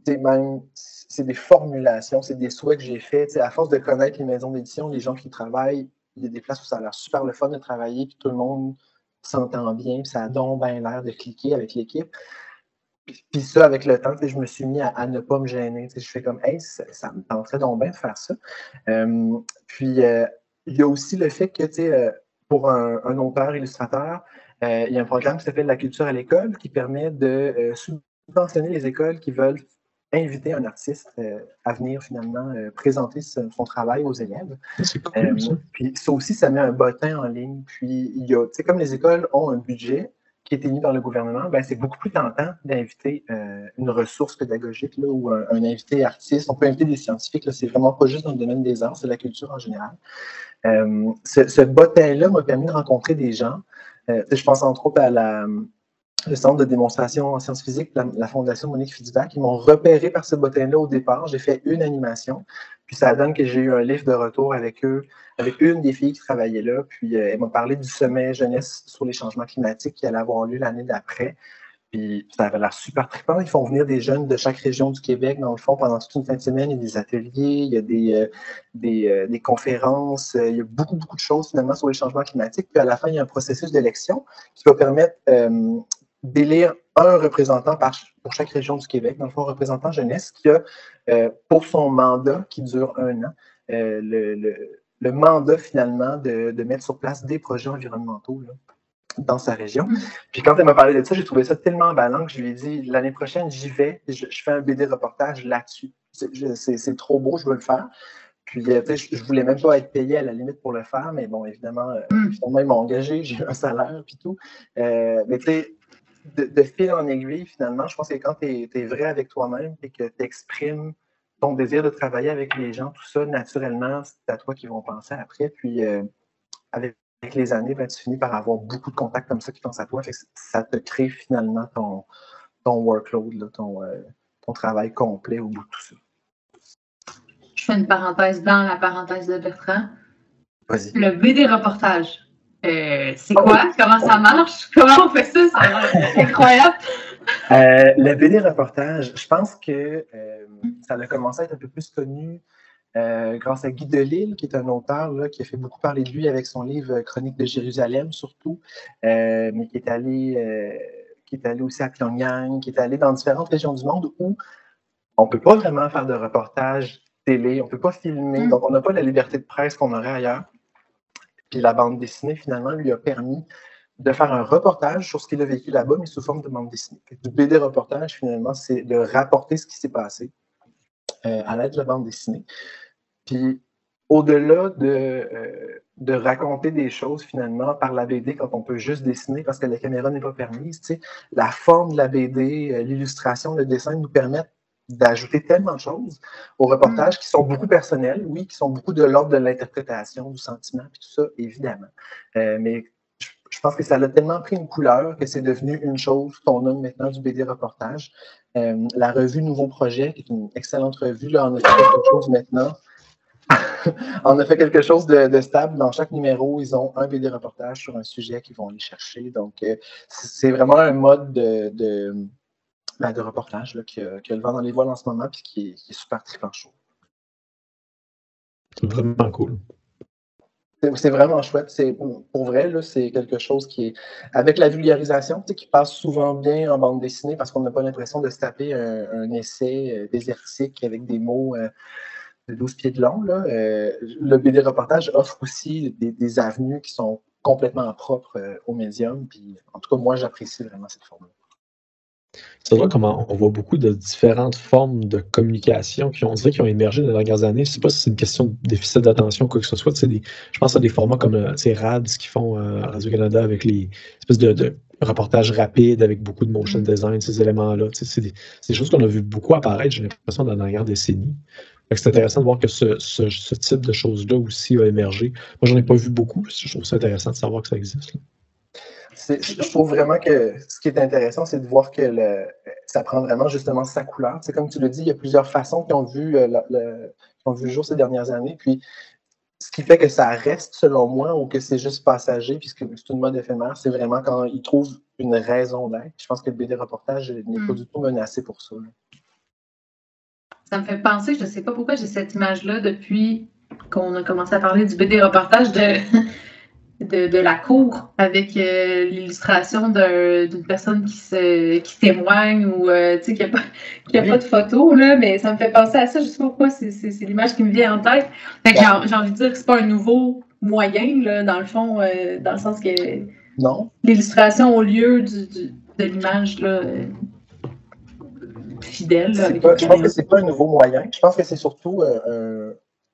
même, c'est des formulations, c'est des souhaits que j'ai faits. À force de connaître les maisons d'édition, les gens qui travaillent, il y a des places où ça a l'air super le fun de travailler, puis tout le monde s'entend bien, puis ça a donc bien l'air de cliquer avec l'équipe. Puis ça, avec le temps, je me suis mis à, ne pas me gêner. Je fais comme, hey, ça, me tenterait donc bien de faire ça. Euh, puis, euh, il y a aussi le fait que, euh, pour un, un, auteur illustrateur, il y a un programme qui s'appelle La culture à l'école qui permet de subventionner les écoles qui veulent inviter un artiste à venir finalement présenter son, travail aux élèves. C'est cool, ça. Puis ça aussi, ça met un bottin en ligne. Puis il y a, tu sais, comme les écoles ont un budget, qui est émis par le gouvernement, ben, c'est beaucoup plus tentant d'inviter euh, une ressource pédagogique là, ou un, invité artiste. On peut inviter des scientifiques. C'est vraiment pas juste dans le domaine des arts, c'est la culture en général. Euh, ce, ce bottin-là m'a permis de rencontrer des gens. Euh, je pense entre autres à le centre de démonstration en sciences physiques, la, Fondation Monique Fitzbach. Ils m'ont repéré par ce bottin-là au départ. J'ai fait une animation. Puis ça donne que j'ai eu un livre de retour avec eux, avec une des filles qui travaillait là. Puis euh, elle m'a parlé du sommet jeunesse sur les changements climatiques qui allait avoir lieu l'année d'après. Puis ça avait l'air super trippant. Ils font venir des jeunes de chaque région du Québec, dans le fond, pendant toute une fin de semaine. Il y a des ateliers, il y a des, euh, euh, des, conférences, il y a beaucoup, beaucoup de choses finalement sur les changements climatiques. Puis à la fin, il y a un processus d'élection qui va permettre d'élire un représentant pour chaque région du Québec, dans le fond, un représentant jeunesse qui a, euh, pour son mandat qui dure un an, euh, le, le, mandat finalement de, de, mettre sur place des projets environnementaux là, dans sa région. Mm. Puis quand elle m'a parlé de ça, j'ai trouvé ça tellement emballant que je lui ai dit l'année prochaine, j'y vais, je, je, fais un BD reportage là-dessus. C'est trop beau, je veux le faire. Puis, euh, je, je voulais même pas être payé à la limite pour le faire, mais bon, évidemment, mm. finalement, ils m'ont engagé, j'ai eu un salaire, puis tout. mais tu sais, de, fil en aiguille, finalement, je pense que quand tu es, vrai avec toi-même et que tu exprimes ton désir de travailler avec les gens, tout ça, naturellement, c'est à toi qui vont penser après. Puis, euh, avec, les années, ben, tu finis par avoir beaucoup de contacts comme ça qui pensent à toi. ça te crée finalement ton, ton workload, ton, euh, ton travail complet au bout de tout ça. Je fais une parenthèse dans la parenthèse de Bertrand. Vas-y. Le BD reportage. Euh, c'est quoi? Oh. Comment ça marche? Comment on fait ça? C'est incroyable. Euh, le BD reportage, je pense que euh, ça a commencé à être un peu plus connu grâce à Guy Delisle, qui est un auteur là, qui a fait beaucoup parler de lui avec son livre Chronique de Jérusalem, surtout, mais qui est allé qui est allé aussi à Pyongyang, qui est allé dans différentes régions du monde où on ne peut pas vraiment faire de reportage télé, on ne peut pas filmer, mm. donc on n'a pas la liberté de presse qu'on aurait ailleurs. Puis la bande dessinée, finalement, lui a permis de faire un reportage sur ce qu'il a vécu là-bas, mais sous forme de bande dessinée. Le BD reportage, finalement, c'est de rapporter ce qui s'est passé euh, à l'aide de la bande dessinée. Puis, au-delà de, euh, de raconter des choses, finalement, par la BD, quand on peut juste dessiner parce que la caméra n'est pas permise, la forme de la BD, euh, l'illustration, le dessin nous permettent d'ajouter tellement de choses au reportage mm. qui sont beaucoup personnels, oui, qui sont beaucoup de l'ordre de l'interprétation, du sentiment, puis tout ça, évidemment. Euh, mais je, pense que ça a tellement pris une couleur que c'est devenu une chose qu'on nomme maintenant du BD reportage. Euh, la revue Nouveau Projet, qui est une excellente revue, là, on a fait quelque chose maintenant. on a fait quelque chose de, stable. Dans chaque numéro, ils ont un BD reportage sur un sujet qu'ils vont aller chercher. Donc, euh, c'est vraiment un mode de ben, reportage là, qui, le vent dans les voiles en ce moment puis qui est, super trippant chaud. C'est vraiment cool. C'est vraiment chouette. C'est pour vrai, c'est quelque chose qui est avec la vulgarisation, qui passe souvent bien en bande dessinée parce qu'on n'a pas l'impression de se taper un, essai euh, désertique avec des mots euh, de 12 pieds de long. Euh, le BD reportage offre aussi des, avenues qui sont complètement propres au médium. Puis, en tout cas, moi, j'apprécie vraiment cette forme-là. C'est vrai comment on voit beaucoup de différentes formes de communication qui dirait, qui ont émergé dans les dernières années. Je ne sais pas si c'est une question de déficit d'attention ou quoi que ce soit. Des, je pense à des formats comme euh, RADS qui font euh, Radio-Canada avec les espèces de, reportages rapides avec beaucoup de motion design, ces éléments-là. C'est des, choses qu'on a vu beaucoup apparaître, j'ai l'impression, dans la dernière décennie. C'est intéressant de voir que ce, type de choses-là aussi a émergé. Moi, j'en ai pas vu beaucoup. Je trouve ça intéressant de savoir que ça existe je trouve vraiment que ce qui est intéressant, c'est de voir que ça prend vraiment justement sa couleur. C'est comme tu le dis, il y a plusieurs façons qui ont vu, euh, le, vu le jour ces dernières années. Puis, ce qui fait que ça reste, selon moi, ou que c'est juste passager, puisque c'est une mode éphémère, c'est vraiment quand ils trouvent une raison d'être. Je pense que le BD reportage n'est pas hmm. du tout menacé pour ça. Ça me fait penser, je ne sais pas pourquoi j'ai cette image-là depuis qu'on a commencé à parler du BD reportage de de, la cour avec euh, l'illustration d'une personne qui, se, qui témoigne ou euh, qui n'a pas, pas, de photo, là, mais ça me fait penser à ça. Je ne sais pas pourquoi, c'est l'image qui me vient en tête. J'ai envie de dire que c'est pas un nouveau moyen, là, dans le fond, euh, dans le sens que l'illustration au lieu du, de l'image fidèle. je pense que c'est pas un nouveau moyen. Je pense que c'est surtout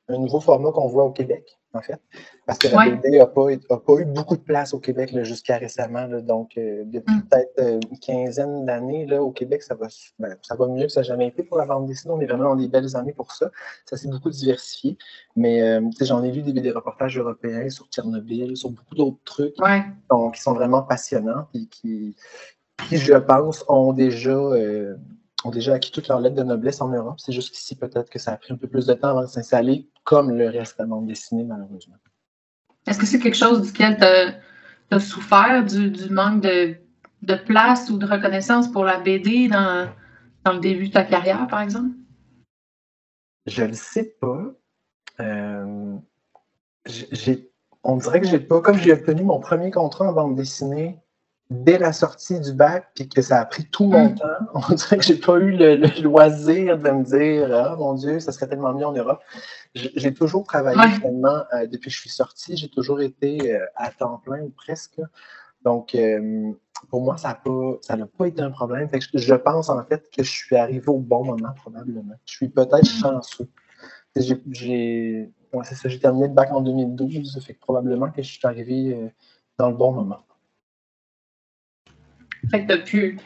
un nouveau format qu'on voit au Québec en fait. Parce que la BD n'a pas, pas, eu beaucoup de place au Québec jusqu'à récemment. donc, euh, depuis mm. peut-être euh, une quinzaine d'années, au Québec, ça va, ben, ça va mieux que ça n'a jamais été pour la bande dessinée. On est vraiment dans des belles années pour ça. Ça s'est beaucoup diversifié. Mais euh, j'en ai vu des, reportages européens sur Tchernobyl, sur beaucoup d'autres trucs donc, qui sont vraiment passionnants et qui, qui, je pense, ont déjà ont déjà acquis toute leur lettre de noblesse en Europe. C'est juste qu'ici, peut-être que ça a pris un peu plus de temps avant de s'installer, comme le reste de la bande dessinée, malheureusement. Est-ce que c'est quelque chose duquel tu as, souffert, du, manque de, place ou de reconnaissance pour la BD dans, le début de ta carrière, par exemple? Je ne le sais pas. Euh, on dirait que j'ai pas, comme j'ai obtenu mon premier contrat en bande dessinée dès la sortie du bac, puis que ça a pris tout mon mm. temps, on dirait que j'ai pas eu le, loisir de me dire Ah mon Dieu, ça serait tellement mieux en Europe. J'ai toujours travaillé finalement euh, depuis que je suis sorti, j'ai toujours été euh, à temps plein ou presque. Donc, euh, pour moi, ça n'a pas, été un problème. je, pense en fait que je suis arrivé au bon moment, probablement. Je suis peut-être chanceux. J'ai terminé le bac en 2012, fait que probablement que je suis arrivé dans le bon moment. Fait que tu as pu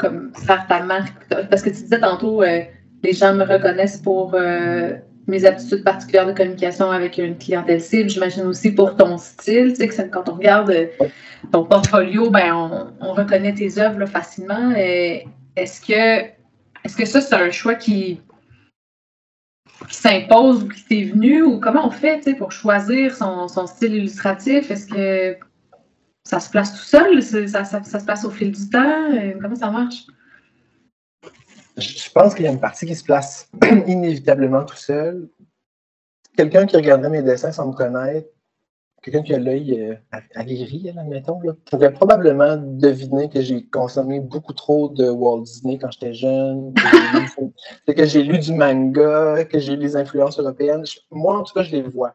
faire ta marque. Parce que tu disais tantôt, euh, les gens me reconnaissent pour euh, mes aptitudes particulières de communication avec une clientèle cible. J'imagine aussi pour ton style. Tu sais, que quand on regarde euh, ton portfolio, ben, on, reconnaît tes œuvres facilement. Est-ce que, est que ça, c'est un choix qui, qui s'impose ou qui t'est venu? Ou comment on fait pour choisir son, son style illustratif? Est-ce que ça se place tout seul? Ça, se passe au fil du temps? Euh, comment ça marche? Je pense qu'il y a une partie qui se place inévitablement tout seul. Quelqu'un qui regarderait mes dessins sans me connaître, quelqu'un qui a l'œil euh, aguerri, admettons, là, pourrait probablement deviner que j'ai consommé beaucoup trop de Walt Disney quand j'étais jeune, que j'ai lu du manga, que j'ai lu les influences européennes. Moi, en tout cas, je les vois.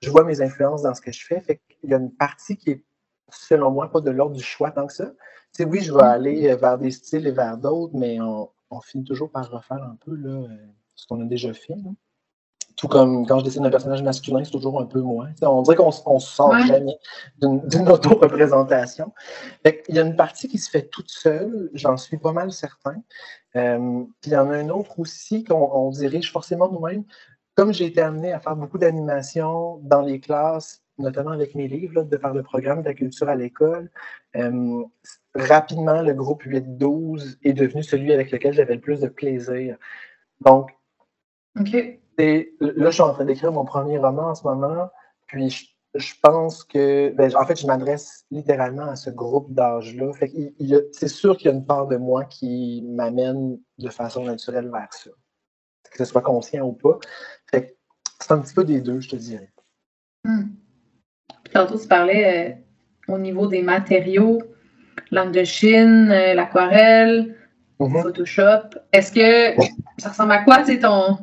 Je vois mes influences dans ce que je fais. Fait qu'il y a une partie qui est selon moi, pas de l'ordre du choix tant que ça. sais, oui, je vais aller euh, vers des styles et vers d'autres, mais on, finit toujours par refaire un peu là, euh, ce qu'on a déjà fait. Tout comme quand je dessine un personnage masculin, c'est toujours un peu moins. on dirait qu'on ne sort jamais d'une auto-représentation. Il y a une partie qui se fait toute seule, j'en suis pas mal certain. Euh, puis il y en a une autre aussi qu'on dirige forcément nous-mêmes. Comme j'ai été amené à faire beaucoup d'animation dans les classes notamment avec mes livres, de faire le programme de la culture à l'école. Euh, rapidement, le groupe 8-12 est devenu celui avec lequel j'avais le plus de plaisir. Donc, là, je suis en train d'écrire mon premier roman en ce moment, puis je, pense que, ben, en fait, je m'adresse littéralement à ce groupe d'âge-là. C'est sûr qu'il y a une part de moi qui m'amène de façon naturelle vers ça, que ce soit conscient ou pas. C'est un petit peu des deux, je te dirais. Hmm. Tantôt, tu parlais euh, au niveau des matériaux, langue de Chine, euh, l'aquarelle, Mhm. Photoshop. Est-ce que ça ressemble à quoi, tu ton,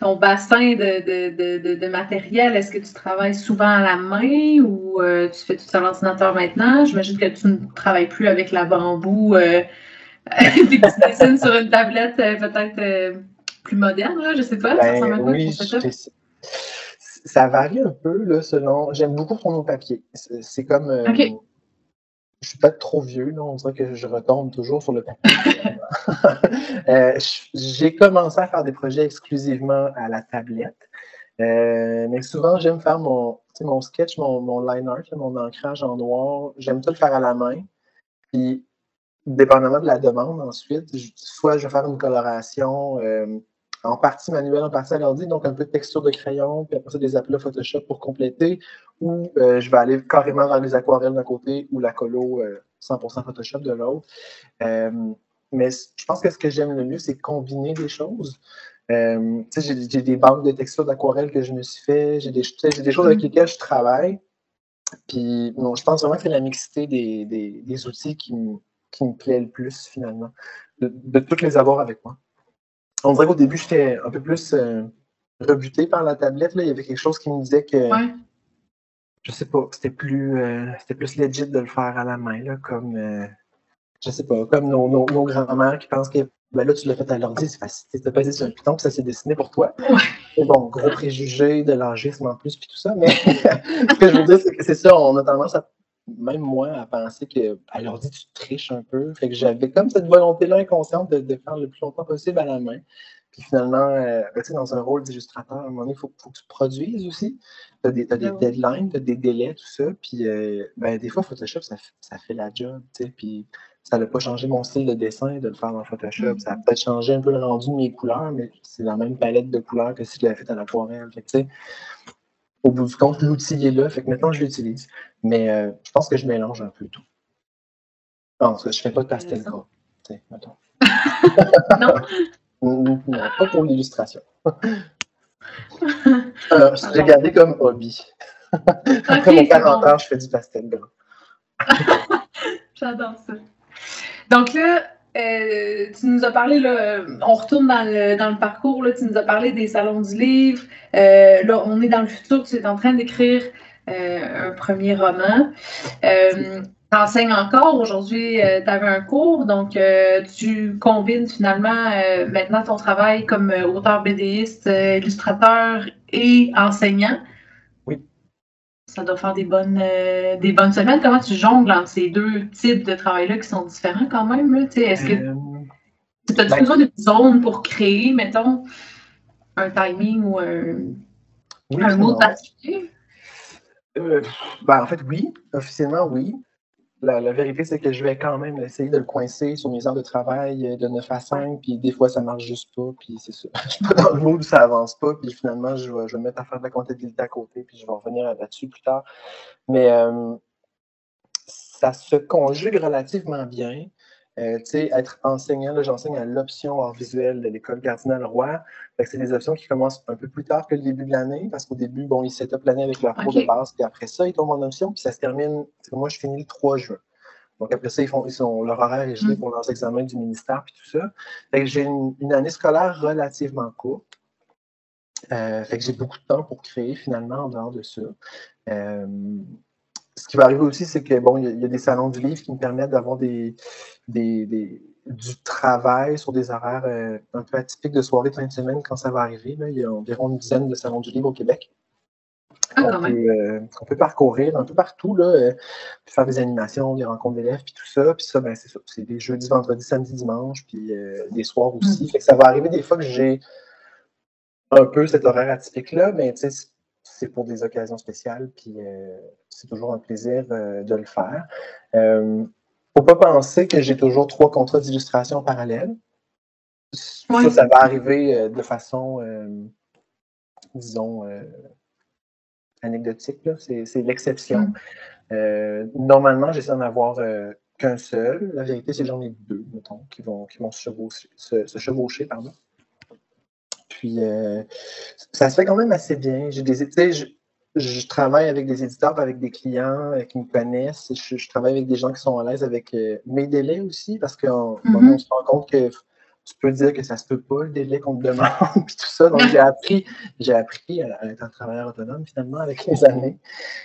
ton bassin de, de, de, matériel? Est-ce que tu travailles souvent à la main ou euh, tu fais tout ça à l'ordinateur maintenant? J'imagine que tu ne travailles plus avec la bambou euh, puis que tu dessines sur une tablette peut-être plus moderne, là, je sais pas. ça Ben, ressemble à quoi oui, ton setup? Ça varie un peu là, selon. J'aime beaucoup tourner au papier. C'est comme. euh, Ok. Je suis pas trop vieux, là. on dirait que je retombe toujours sur le papier. Euh, J'ai commencé à faire des projets exclusivement à la tablette. Euh, mais souvent, j'aime faire mon, mon sketch, mon, mon line art, mon ancrage en noir. J'aime tout le faire à la main. Puis, dépendamment de la demande, ensuite, je- soit je vais faire une coloration euh, en partie manuelle, en partie à l'ordi, donc un peu de texture de crayon, puis après ça, des appels Photoshop pour compléter, ou euh, je vais aller carrément vers les aquarelles d'un côté ou la colo euh, 100% Photoshop de l'autre. Euh, mais je pense que ce que j'aime le mieux, c'est combiner des choses. Euh, j'ai des banques de textures d'aquarelle que je me suis fait, j'ai des, choses avec lesquelles je travaille. Puis, non, je pense vraiment que c'est la mixité des, des- des outils qui me, qui me plaît le plus, finalement, de, de toutes les avoir avec moi. On dirait qu'au début, j'étais un peu plus euh, rebuté par la tablette. Là. Il y avait quelque chose qui me disait que, Ouais. je sais pas, c'était plus, euh, c'était plus legit de le faire à la main, là, comme, euh, je sais pas, comme nos, nos, nos grands-mères qui pensent que ben là, tu l'as fait à l'ordi, c'est facile. Tu as passé sur un piton, puis ça s'est dessiné pour toi. Ouais. Mais bon, gros préjugé de l'âgisme en plus, puis tout ça. Mais ce que je veux dire, c'est que c'est ça, on a tendance à, même moi, à penser qu'à l'ordi, tu triches un peu. Fait que j'avais comme cette volonté-là inconsciente de, de faire le plus longtemps possible à la main. Puis finalement, euh, ben, dans un rôle d'illustrateur, à un moment donné, il faut, faut que tu produises aussi. Tu as des, des Ah deadlines, tu as des délais, tout ça. Puis euh, ben, des fois, Photoshop, ça, fait- ça fait la job. tu sais. Puis ça n'a pas changé mon style de dessin de le faire dans Photoshop. Mhm. Ça a peut-être changé un peu le rendu de mes couleurs, mais c'est la même palette de couleurs que si je l'avais fait à l'aquarelle. Au bout du compte, l'outil est là. Fait que maintenant, je l'utilise. Mais euh, je pense que je mélange un peu tout. Non, parce que je fais pas de pastel gras. tu sais, mettons. Non? Non, pas pour l'illustration. Euh, J'ai gardé comme hobby. Après Ok, mon c'est 40 bon. ans, je fais du pastel gras. J'adore ça. Donc là, euh, tu nous as parlé, là, on retourne dans le, dans le parcours, là, tu nous as parlé des salons du livre. Euh, là, on est dans le futur, tu es en train d'écrire un premier roman. Euh, tu enseignes encore. Aujourd'hui, tu avais un cours, donc euh, tu combines finalement euh, maintenant ton travail comme euh, auteur BDiste, euh, illustrateur et enseignant. Oui. Ça doit faire des bonnes, euh, des bonnes semaines. Comment tu jongles entre ces deux types de travail-là qui sont différents quand même? Est-ce que Euh, tu as ben- besoin d'une zone pour créer, mettons, un timing ou un, oui, un mot particulier? Euh, ben, en fait, oui. Officiellement, oui. La, vérité, c'est que je vais quand même essayer de le coincer sur mes heures de travail euh, de 9 à 5, puis des fois, ça marche juste pas, puis c'est ça. Je suis pas dans le mood ça avance pas, puis finalement, je vais, je vais me mettre à faire de la comptabilité à côté, puis je vais revenir là-dessus plus tard. Mais euh, ça se conjugue relativement bien. Euh, tu sais, être enseignant, j'enseigne à l'option hors visuel de l'école Cardinal Roy. C'est des options qui commencent un peu plus tard que le début de l'année, parce qu'au début, bon, ils set up l'année avec leur cours de base, puis après ça, ils tombent en option, puis ça se termine. c'est que Moi, je finis le 3 juin. Donc après ça, ils font, ils sont, leur horaire est gelé Mm. pour leurs examens du ministère, puis tout ça. Fait que j'ai une, une année scolaire relativement courte. Euh, fait que j'ai beaucoup de temps pour créer finalement en dehors de ça. Euh, qui va arriver aussi, c'est que bon, il y, a- il y a des salons du livre qui me permettent d'avoir des, des, des- du travail sur des horaires euh, un peu atypiques de soirée de fin de semaine quand ça va arriver. Là. Il y a environ une dizaine de salons du livre au Québec. Ah, même. peut, euh, peut parcourir un peu partout, là, euh, puis faire des animations, des rencontres d'élèves, puis tout ça. Puis ça, ben, c'est ça. C'est des jeudis, vendredis, samedi, dimanche, puis euh, des soirs aussi. Mm. Fait que ça va arriver des fois que j'ai un peu cet horaire atypique-là, mais tu sais, c'est- pour des occasions spéciales, puis c'est toujours un plaisir euh, de le faire. Euh, faut pas penser que j'ai toujours trois contrats d'illustration en parallèle. Ça, Ouais. ça va arriver euh, de façon, disons, anecdotique. là. C'est c'est l'exception. Mm. Euh, normalement, j'essaie d'en avoir euh, qu'un seul. La vérité, c'est que j'en ai deux, mettons, qui vont, qui vont se chevaucher. Se, se chevaucher pardon. Puis euh, ça se fait quand même assez bien. J'ai des, je, je travaille avec des éditeurs, avec des clients euh, qui me connaissent. Je, travaille avec des gens qui sont à l'aise avec mes délais aussi, parce qu'on mm-hmm. se rend compte que tu peux dire que ça se peut pas, le délai qu'on te demande, puis tout ça. Donc, j'ai appris, j'ai appris à, être un travailleur autonome, finalement, avec les années.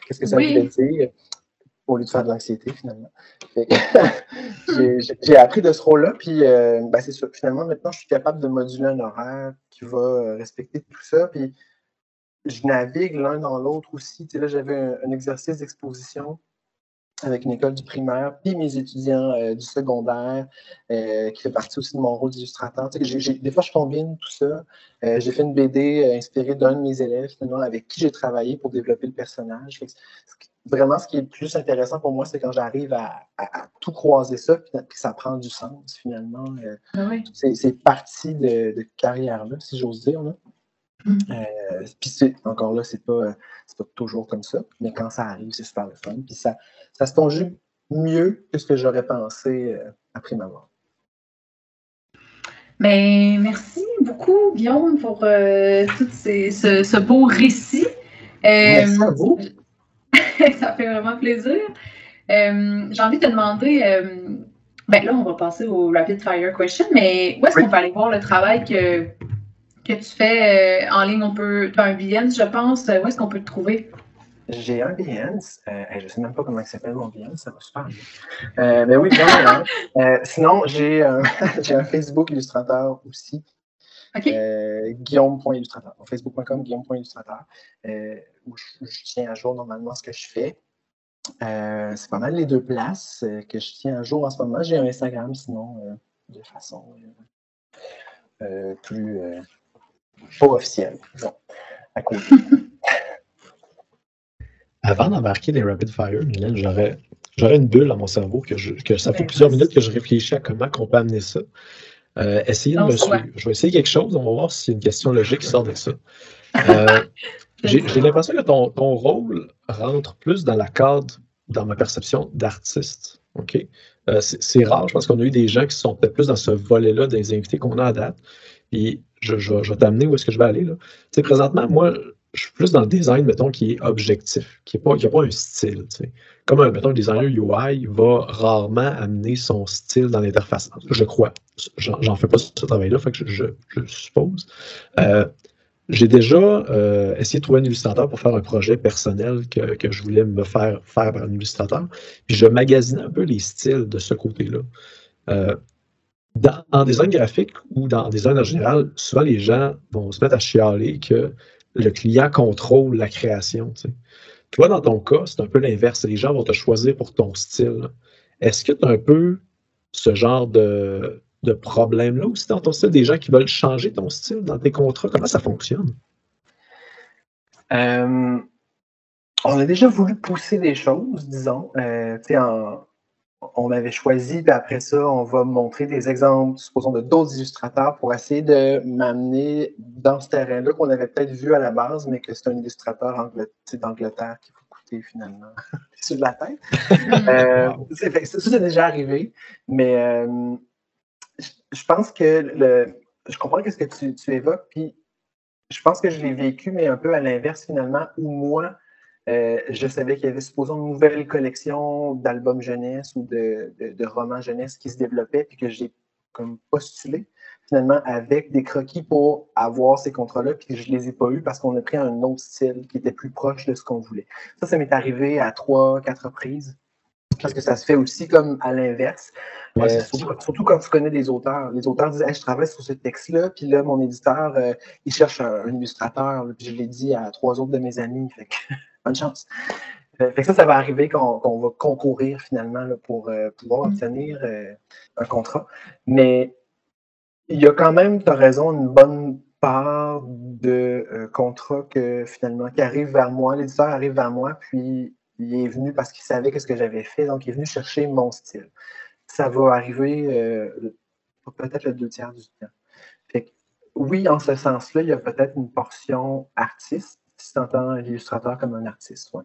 Qu'est-ce que ça veut dire? Au lieu de faire de l'anxiété, finalement. j'ai appris de ce rôle-là, puis euh, ben, c'est sûr. Finalement, maintenant, je suis capable de moduler un horaire qui va euh, respecter tout ça, puis je navigue l'un dans l'autre aussi. Tu sais, là, j'avais un, exercice d'exposition avec une école du primaire, puis mes étudiants euh, du secondaire, euh, qui fait partie aussi de mon rôle d'illustrateur. des fois, je combine tout ça. Euh, j'ai fait une BD inspirée d'un de mes élèves, finalement, avec qui j'ai travaillé pour développer le personnage. vraiment, ce qui est le plus intéressant pour moi, c'est quand j'arrive à, tout croiser ça, puis, que ça prend du sens, finalement. Ah c'est partie de, de carrière-là, si j'ose dire. Là. Mm. Euh, puis encore là, c'est pas, pas toujours comme ça, mais quand ça arrive, c'est super le fun. Puis ça, ça se conjugue mieux que ce que j'aurais pensé euh, après ma mort. Mais merci beaucoup, Guillaume, pour euh, tout ce, beau récit. merci à vous. ça fait vraiment plaisir. J'ai envie de te demander, ben là, on va passer au Rapid Fire Question, mais où est-ce qu'on peut aller voir le travail que que tu fais euh, en ligne. On peut, tu as un Behance, je pense. Où est-ce qu'on peut te trouver? J'ai un Behance. Euh, je ne sais même pas comment il s'appelle mon Behance, ça va super bien. Euh, mais oui, bien. euh, sinon, j'ai un, un Facebook illustrateur aussi. OK. Guillaume.illustrateur. Facebook.com, Guillaume.illustrateur. où je, tiens à jour normalement ce que je fais. c'est pas mal les deux places que je tiens à jour en ce moment. J'ai un Instagram, sinon, de façon plus pas officiel, à Avant d'embarquer les Rapid Fire, j'aurais, j'aurais une bulle à mon cerveau que, que ça fait plusieurs minutes que je réfléchis à comment on peut amener ça. Euh, essayez de me suivre. Je vais essayer quelque chose, on va voir s'il y a une question logique qui sort de ça. Euh, j'ai, l'impression que ton, ton, rôle rentre plus dans la cadre, dans ma perception, d'artiste. OK? Euh, c'est, rare, je pense qu'on a eu des gens qui sont peut-être plus dans ce volet-là des invités qu'on a à date. Puis je, vais t'amener où est-ce que je vais aller. Là. sais, présentement, moi, je suis plus dans le design, mettons, qui est objectif, qui n'a pas, pas, un style. Comme, un, mettons, designer UI va rarement amener son style dans l'interface. Je crois. J'en fais pas ce travail-là, fait que je, suppose. Euh, j'ai déjà euh, essayé de trouver un illustrateur pour faire un projet personnel que, que, je voulais me faire faire par un illustrateur. Puis je magasinais un peu les styles de ce côté-là. Euh, en design graphique ou dans design en général, souvent les gens vont se mettre à chialer que le client contrôle la création. Toi, dans ton cas, c'est un peu l'inverse. Les gens vont te choisir pour ton style. Est-ce que tu as un peu ce genre de, problème-là aussi dans ton style, des gens qui veulent changer ton style dans tes contrats? Comment ça fonctionne? Euh, on a déjà voulu pousser des choses, disons. Euh, on avait choisi, puis après ça, on va montrer des exemples, supposons, de d'autres illustrateurs pour essayer de m'amener dans ce terrain-là qu'on avait peut-être vu à la base, mais que c'est un illustrateur d'Angleterre qui faut coûter finalement sur la tête. euh, ça, c'est déjà arrivé, mais euh, je pense que le, je comprends ce que tu, tu évoques, puis je pense que je l'ai vécu, mais un peu à l'inverse finalement, où moi, euh, je savais qu'il y avait supposons une nouvelle collection d'albums jeunesse ou de, romans jeunesse qui se développait, puis que j'ai comme postulé finalement avec des croquis pour avoir ces contrats-là, puis que je ne les ai pas eus parce qu'on a pris un autre style qui était plus proche de ce qu'on voulait. Ça, ça m'est arrivé à trois, quatre reprises. Parce que ça se fait aussi comme à l'inverse. Euh, surtout, quand tu connais des auteurs. Les auteurs disent Je travaille sur ce texte-là, puis là, mon éditeur, euh, il cherche un, illustrateur. puis je l'ai dit à trois autres de mes amis. Fait bonne chance. Euh, fait que ça, ça va arriver qu'on va concourir finalement pour euh, pouvoir mm. obtenir euh, un contrat. Mais il y a quand même, tu as raison, une bonne part de contrats que finalement qui arrivent vers moi. L'éditeur arrive vers moi, puis il est venu parce qu'il savait ce que j'avais fait, donc il est venu chercher mon style. Ça va arriver peut-être le deux tiers du temps. Fait que, oui, en ce sens-là, il y a peut-être une portion artiste, si tu entends l'illustrateur comme un artiste. Ouais.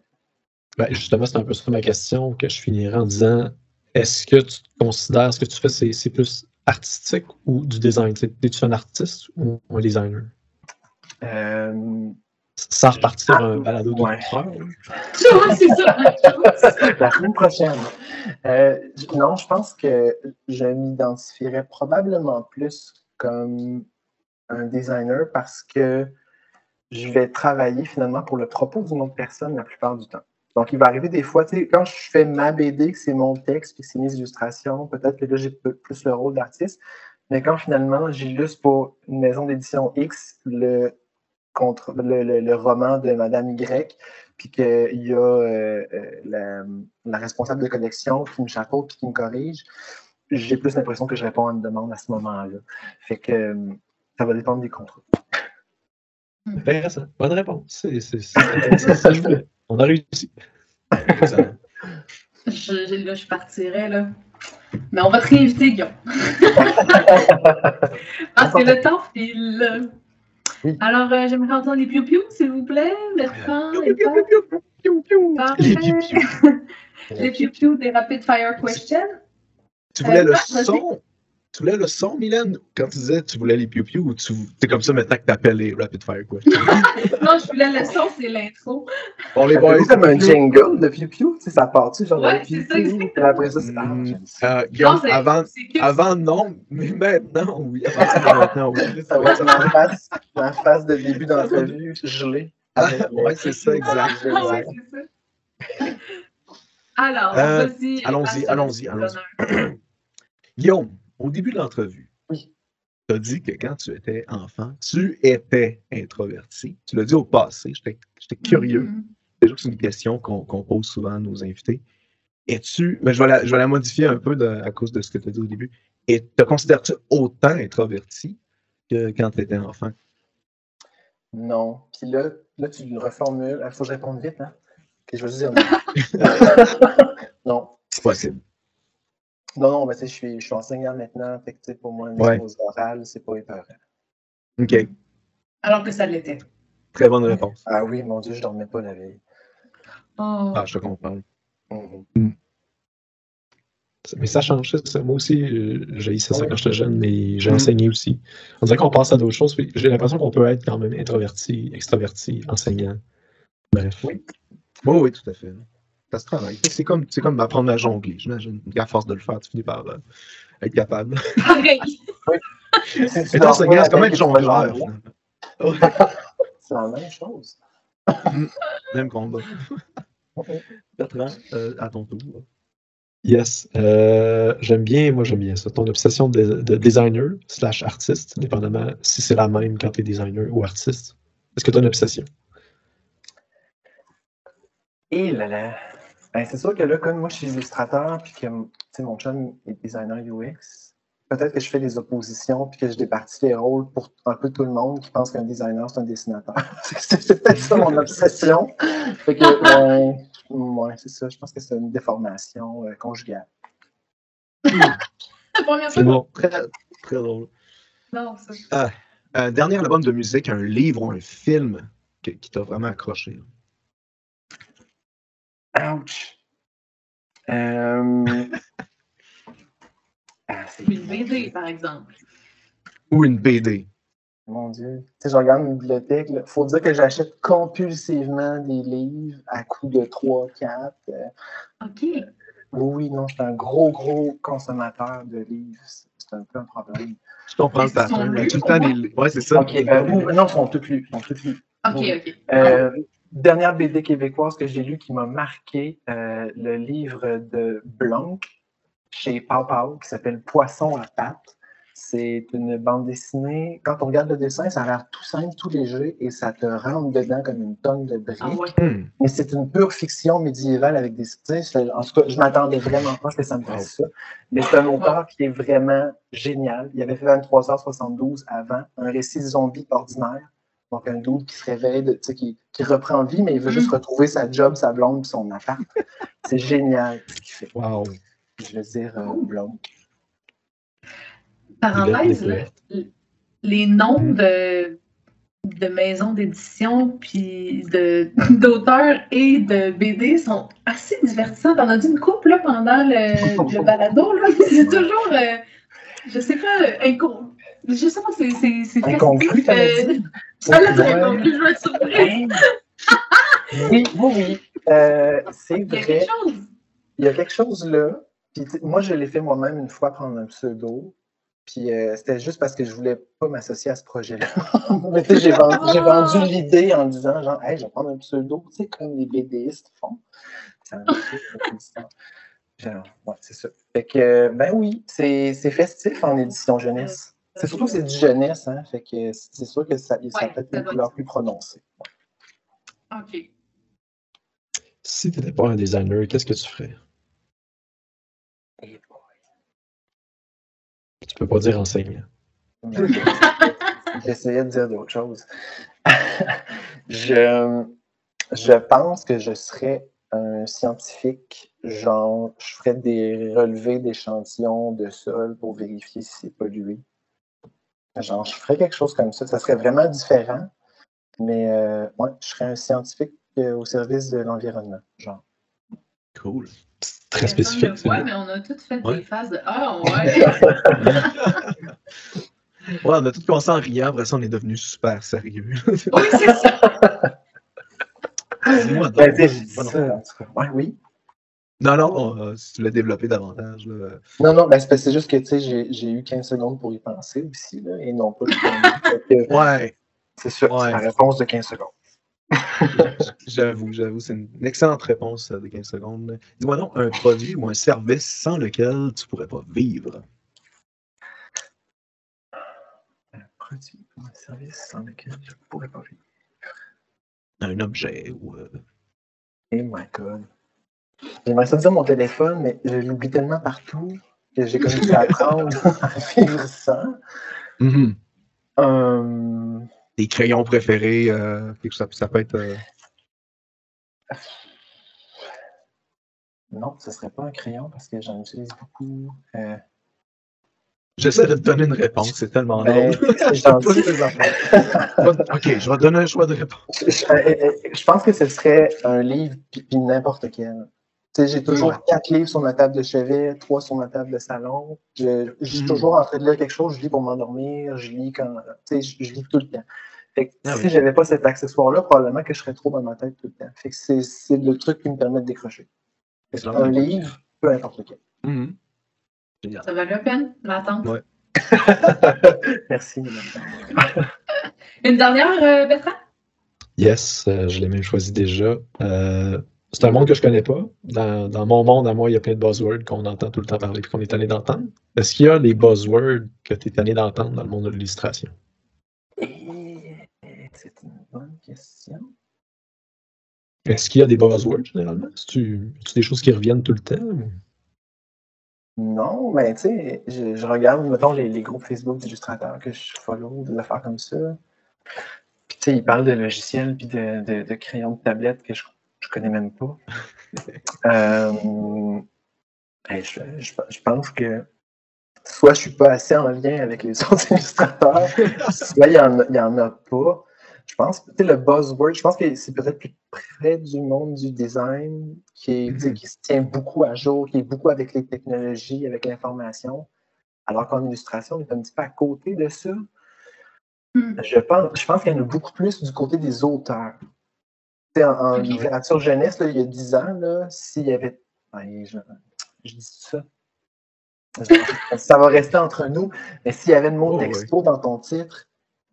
Ben, justement, c'est un peu ça ma question que je finirai en disant est-ce que tu considères ce que tu fais, c'est plus artistique ou du design? Es-tu un artiste ou un designer? Euh, Sans repartir un balado de Ouais. heures. Ouais, c'est ça. la semaine prochaine. Euh, non, je pense que je m'identifierais probablement plus comme un designer parce que je vais travailler finalement pour le propos d'une autre personne la plupart du temps. Donc, il va arriver des fois, tu sais, quand je fais ma BD, que c'est mon texte, puis que c'est mes illustrations, peut-être que là, j'ai plus le rôle d'artiste. Mais quand finalement, j'illustre pour une maison d'édition X le, contre, le, roman de Madame Y, puis qu'il y a euh, euh, la, la responsable de collection qui me chapeaute puis qui me corrige, j'ai plus l'impression que je réponds à une demande à ce moment-là. Fait que euh, ça va dépendre des contrats. Intéressant. Bonne réponse. C'est c'est- c'est- c'est ça que je voulais. On a réussi. Je, je- là, je partirais, là. Mais on va te réinviter, Guillaume. Parce que le temps file. Oui. Alors, euh, j'aimerais entendre les piou-piou, s'il vous plaît. Le temps est pas Les parfait. piou-piou. Les piou-piou des rapid fire questions. Tu voulais Euh, le son? Tu voulais le son, Mylène? Quand tu disais tu voulais les piou-piou ou tu c'est comme ça maintenant que t'appelles les rapid fire questions? Non, je voulais le son, c'est l'intro. Bon, les C'est boys, comme un jingle de tu sais, ça part-tu genre Ouais, ça, après ça, c'est ah, Mm. ça. euh, Guillaume, Non, avant, avant, non, mais maintenant, oui. À partir de maintenant, oui. Ça va être ma face, ma face de début d'entrevue gelée. euh, Ouais, c'est ça, exact. Ah ouais, c'est ça. Alors, Euh, vas-y. allons-y, allons-y, allons-y. Guillaume, au début de l'entrevue, Oui. tu as dit que quand tu étais enfant, tu étais introverti. Tu l'as dit au passé, j'étais curieux. Mhm. Déjà que c'est une question qu'on pose souvent à nos invités. Es-tu, mais je vais, la, je vais la modifier un peu de- à cause de ce que tu as dit au début. Et te considères-tu autant introverti que quand tu étais enfant? Non. Puis là, là, tu le reformules. Il faut que je réponde vite, hein? Je vais juste dire non. non. C'est possible. Non, non, mais tu sais, je suis, je suis enseignant maintenant. Fait que, pour moi, une Ouais. expose orale, c'est pas épeurant. OK. Alors que ça l'était. Très bonne réponse. Ah oui, mon Dieu, je dormais pas la veille. Oh. Ah, je te comprends. Mhm. Mais ça change, ça. Moi aussi, euh, j'ai essayé ça quand j'étais jeune, mais j'ai Mhm. enseigné aussi. On dirait qu'on passe à d'autres choses. puis J'ai l'impression qu'on peut être quand même introverti, extraverti, enseignant. Bref. Oui. Oui, oui, tout à fait. Ça se travaille. C'est comme, c'est comme apprendre à jongler, j'imagine. À force de le faire, tu finis par euh, être capable. Pareil. Être dors enseignant, pas c'est comme la être jongleur. C'est la même chose. Même combat. Bertrand, euh, à ton tour. Yes. Euh, j'aime bien, moi j'aime bien ça. Ton obsession de, de designer slash artiste, dépendamment si c'est la même quand tu es designer ou artiste. Est-ce que tu as une obsession? Et là là. Ben, c'est sûr que là, comme moi, je suis illustrateur, puis que mon chum est designer UX, peut-être que je fais des oppositions, puis que je départis les rôles pour un peu tout le monde qui pense qu'un designer, c'est un dessinateur. c'est c'est peut-être ça mon obsession. Fait que, ouais, ouais, c'est ça. Je pense que c'est une déformation euh, conjugale. La première C'est fois. bon. Très, très drôle. Non, ça. Un dernier album de musique, un livre ou un film que- qui t'a vraiment accroché? Ouch! Euh... ah, c'est Une BD, par exemple. Ou une BD. Mon Dieu. Tu sais, je regarde une bibliothèque. Il faut dire que j'achète compulsivement des livres à coût de 3, 4. OK. oui, oui, non, je suis un gros, gros consommateur de livres. C'est un peu un problème. Je comprends le pattern. Tout le temps, les... Ouais, c'est ça. OK. euh, oui, non, ils sont tous lus. ils sont tous lus. OK. OK. Euh, dernière BD québécoise que j'ai lue qui m'a marqué, euh, le livre de Blanc chez Pau Pau qui s'appelle Poisson à pattes. C'est une bande dessinée. Quand on regarde le dessin, ça a l'air tout simple, tout léger et ça te rentre dedans comme une tonne de briques. Ah ouais. Hmm. Mais c'est une pure fiction médiévale avec des. En tout cas, je m'attendais vraiment pas à ce que ça me fasse ça. Mais c'est un auteur qui est vraiment génial. Il avait fait 23h72 avant, un récit zombie ordinaire. Donc, un doute qui se réveille, de- tu sais, qui, qui reprend vie, mais il veut juste Mm. retrouver sa job, sa blonde, son appart. c'est génial ce qu'il fait. Wow. Je veux dire, euh, blonde. Parenthèse, belles les noms de, de maisons d'édition puis de- d'auteurs et de BD sont assez divertissants. T'en as dit une couple là, pendant le, le balado. là. C'est toujours, euh, je sais pas, inco- je sais pas, c'est. c'est, Incongru, t'as euh, dit? Ça l'a je vais être surprise. Oui, oui, oui. Euh, c'est Il y a vrai. quelque chose. Il y a quelque chose là. Puis, moi, je l'ai fait moi-même une fois prendre un pseudo. Puis euh, c'était juste parce que je voulais pas m'associer à ce projet-là. Mais tu sais, j'ai vendu, vendu l'idée en disant genre, hey, je vais prendre un pseudo, tu sais, comme les BDistes font. Ça. Genre, ouais, c'est ça. Fait que, ben oui, c'est festif en édition jeunesse. C'est surtout que c'est du jeunesse, hein. Fait que c'est sûr que ça, Ouais, a peut-être ça une couleur être- plus prononcée. OK. Si tu n'étais pas un designer, qu'est-ce que tu ferais? Boy. Tu peux pas dire enseignant. J'essayais de dire d'autres choses. je, je pense que je serais un scientifique, genre, je ferais des relevés d'échantillons de sol pour vérifier si c'est pollué. Genre, je ferais quelque chose comme ça. Ça serait vraiment différent, mais euh, ouais, je serais un scientifique euh, au service de l'environnement. Genre. Cool. C'est très spécifique. c'est Ouais, mais on a toutes fait Ouais. des phases de Ah, ouais. Ouais, on a tout commencé en riant, après ça, on est devenu super sérieux. oui, c'est ça. Dis-moi donc. Ben. Ouais, oui. Non, non, euh, si tu l'as développé davantage. Là. Non, non, ben, c'est juste que tu sais, j'ai eu 15 secondes pour y penser aussi, là, et non pas. Que Ouais, C'est ça, Ouais. c'est la réponse de 15 secondes. j'avoue, j'avoue, c'est une excellente réponse euh, de 15 secondes. Dis-moi donc un produit ou un service sans lequel tu pourrais pas vivre. Un produit ou un service sans lequel je ne pourrais pas vivre. Un objet ou. euh, Oh my god. J'aimerais ça dire mon téléphone, mais je l'oublie tellement partout que j'ai commencé à apprendre à vivre sans. mhm. Euh, Tes crayons préférés, euh, quelque chose, ça, ça peut être. euh, Non, ce serait pas un crayon parce que j'en utilise beaucoup. J'essaie de te donner une réponse, c'est tellement ben, affaires. ok, je vais te donner un choix de réponse. Je, je- je pense que ce serait un livre puis n'importe quel. J'ai toujours Ouais. quatre livres sur ma table de chevet, trois sur ma table de salon. Je, je suis Mm. toujours en train de lire quelque chose, je lis pour m'endormir, je lis quand. Tu sais, je, je lis tout le temps. Fait que Ah si oui. j'avais pas cet accessoire-là, probablement que je serais trop dans ma tête tout le temps. Fait que c'est c'est le truc qui me permet de décrocher. Un livre, peu importe lequel. Mhm. Ça valait la peine, l'attente. Ouais. Merci. madame. Une dernière, euh, Bertrand? Yes, euh, je l'ai même choisi déjà. Euh, c'est un monde que je connais pas. Dans, dans mon monde, à moi, il y a plein de buzzwords qu'on entend tout le temps parler et qu'on est tanné d'entendre. Est-ce qu'il y a des buzzwords que tu es tanné d'entendre dans le monde de l'illustration? Et C'est une bonne question. Est-ce qu'il y a des buzzwords généralement? C'est-tu des choses qui reviennent tout le temps? Non, mais tu sais, je, je regarde, mettons, les, les groupes Facebook d'illustrateurs que je follow, des affaires comme ça. Puis tu sais, ils parlent de logiciels puis de, de, de crayons de tablette que je, je connais même pas. Euh, je, je, je pense que soit je suis pas assez en lien avec les autres illustrateurs, soit il y en, a- il y en a pas. Je pense que le buzzword, je pense que c'est peut-être plus près du monde du design qui, est, Mhm. qui se tient beaucoup à jour, qui est beaucoup avec les technologies, avec l'information, alors qu'en illustration, on est un petit peu à côté de ça. Hmm. Je pense, je pense qu'il y en a beaucoup plus du côté des auteurs. Tu sais, en, littérature jeunesse, là, il y a 10 ans, là, s'il y avait. Ouais, je, je dis ça. Ça va rester entre nous, mais s'il y avait le mot Oh, texto dans ton titre,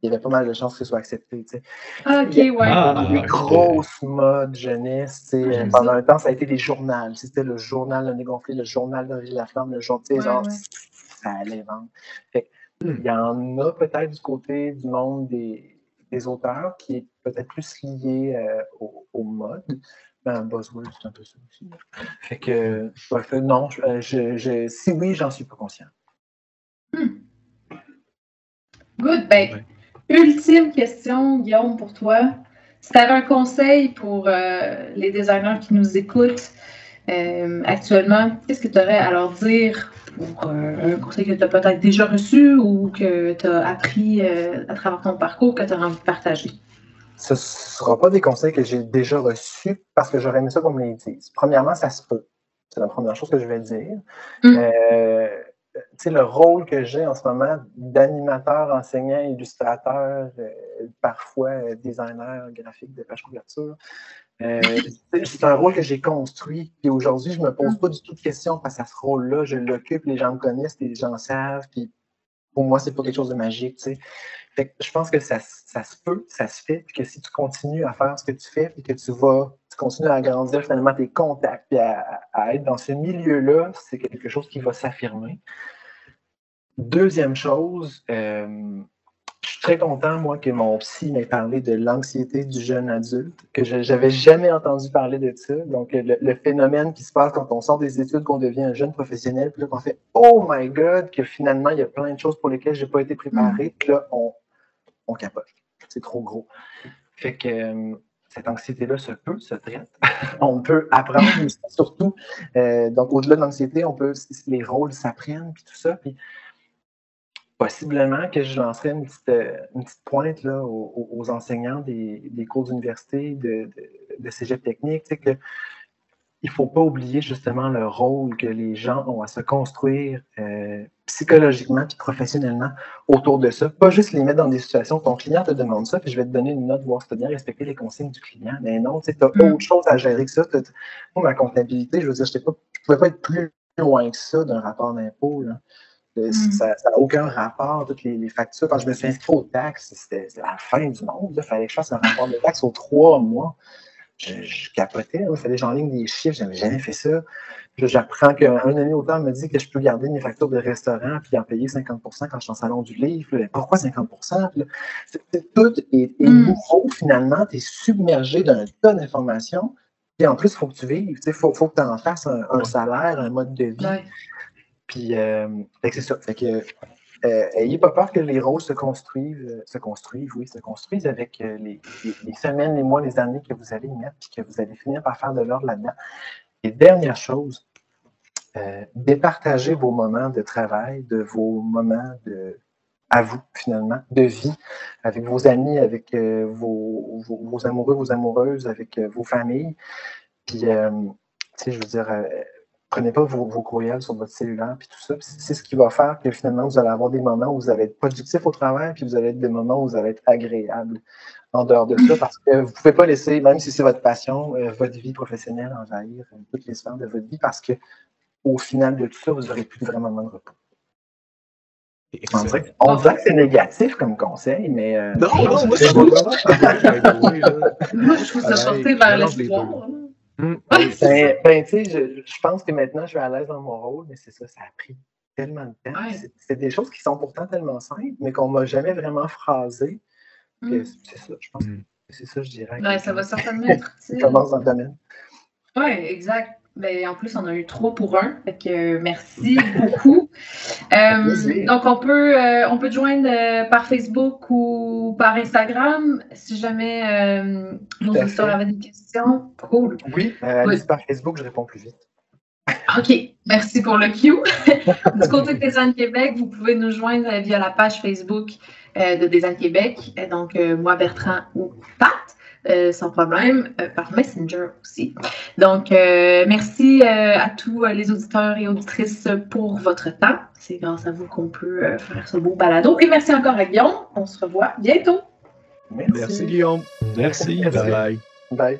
il y avait pas mal de chances que ce soit accepté. tu sais. Ah, ok, ouais. Ah, les ok. grosses modes jeunesse. Ah, pendant ça. un temps, ça a été les journaux. C'était le journal de Négonflé, le journal de la flamme, le journal. Ouais, genre, ouais. Ça allait vendre. Fait que, Hmm. Il y en a peut-être du côté du monde des, des auteurs qui est peut-être plus lié euh, au, au mode. Ben, buzzword, c'est un peu ça aussi. Fait que, bref, non, je, euh, je- je- si oui, j'en suis pas conscient. Hmm. Good. Ben, Ouais. ultime question, Guillaume, pour toi. Si tu avais un conseil pour euh, les designers qui nous écoutent euh, actuellement, qu'est-ce que tu aurais à leur dire pour euh, un conseil que tu as peut-être déjà reçu ou que tu as appris euh, à travers ton parcours que tu as envie de partager? Ce ne sera pas des conseils que j'ai déjà reçus parce que j'aurais aimé ça qu'on me les dise. Premièrement, ça se peut. C'est la première chose que je vais dire. Mm. Euh, le rôle que j'ai en ce moment d'animateur, enseignant, illustrateur, parfois designer graphique de page couverture, c'est un rôle que j'ai construit. Puis aujourd'hui, je ne me pose pas du tout de questions face à ce rôle-là. Je l'occupe, les gens me connaissent, les gens savent. Puis pour moi, c'est pas quelque chose de magique. Tu sais. je pense que ça, ça, se peut, ça se fait, puis que si tu continues à faire ce que tu fais, puis que tu vas, tu continues à agrandir finalement tes contacts, puis à, être dans ce milieu-là, c'est quelque chose qui va s'affirmer. Deuxième chose, euh, je suis très content, moi, que mon psy m'ait parlé de l'anxiété du jeune adulte, que je n'avais jamais entendu parler de ça. Donc, le, phénomène qui se passe quand on sort des études, qu'on devient un jeune professionnel, puis là, qu'on fait Oh my God, que finalement, il y a plein de choses pour lesquelles je n'ai pas été préparé, mm. puis là, on, on capote. C'est trop gros. Fait que euh, cette anxiété-là se peut, se traite. on peut apprendre, surtout. Euh, donc, au-delà de l'anxiété, on peut, les rôles s'apprennent, puis tout ça. Puis, possiblement que je lancerai une petite, euh, pointe là, aux, enseignants des, cours d'université, de, de, cégep technique, que il ne faut pas oublier justement le rôle que les gens ont à se construire euh, psychologiquement et professionnellement autour de ça. Pas juste les mettre dans des situations où ton client te demande ça, puis je vais te donner une note, voir si tu as bien respecté les consignes du client. Mais non, tu as mm. autre chose à gérer que ça. Moi, ma comptabilité, je veux dire, je ne pouvais pas être plus loin que ça d'un rapport d'impôt. Mm. Ça n'a aucun rapport, toutes les, factures. Quand je me suis inscrit aux taxes, c'était la fin du monde. Il fallait que je fasse un rapport de taxes aux trois mois. Je, capotais. Il fallait que j'enligne des chiffres. Je n'avais jamais fait ça. J'apprends qu'un ami auteur me dit que je peux garder mes factures de restaurant puis en payer 50% quand je suis en salon du livre. Pourquoi 50 Tout est, mm. nouveau finalement. Tu es submergé d'un tas d'informations. Et en plus, il faut que tu vives. Il faut, faut, que tu en fasses un, salaire, un mode de vie. Puis, euh, c'est ça. Fait que, euh, ayez pas peur que les rôles se construisent, euh, se construisent, oui, se construisent avec les, semaines, les mois, les années que vous allez y mettre, puis que vous allez finir par faire de l'ordre là-dedans. Et dernière chose, départagez vos moments de travail, de vos moments de, à vous, finalement, de vie, avec vos amis, avec vos, amoureux, vos amoureuses, avec vos familles. Puis, tu sais, je veux dire, prenez pas vos, courriels sur votre cellulaire, puis tout ça. C'est ce qui va faire que finalement, vous allez avoir des moments où vous allez être productif au travail, puis vous allez être des moments où vous allez être agréable en dehors de ça, parce que vous ne pouvez pas laisser, même si c'est votre passion, euh, votre vie professionnelle envahir euh, toutes les sphères de votre vie, parce que au final de tout ça, vous n'aurez plus vraiment de repos. On dirait, on dirait, que c'est négatif comme conseil, mais. Euh, non, non, moi, je trouve ça porté vers l'espoir. Mm. Ben, ben, tu sais, je, pense que maintenant, je suis à l'aise dans mon rôle, mais c'est ça, ça a pris tellement de temps. C'est des choses qui sont pourtant tellement simples, mais qu'on m'a jamais vraiment phrasé. Mm. C'est ça, je pense. Mm. C'est ça, je dirais. Ouais, ça va certainement être. commence dans le domaine. Oui, exact. Ben, en plus, on a eu trois pour un. Fait que merci beaucoup. Euh, donc, on peut, euh, on peut te joindre euh, par Facebook ou par Instagram si jamais nos auditeurs avaient des questions. Cool. Oui, par Facebook, je réponds plus vite. OK, merci pour le cue. du côté de Design Québec, vous pouvez nous joindre via la page Facebook de Design Québec. Donc, moi, Bertrand ou Pat. Euh, sans problème, euh, par Messenger aussi. Donc, euh, merci à tous les auditeurs et auditrices pour votre temps. C'est grâce à vous qu'on peut faire ce beau balado. Et merci encore à Guillaume. On se revoit bientôt. Merci, merci Guillaume. Merci. Bye. Bye.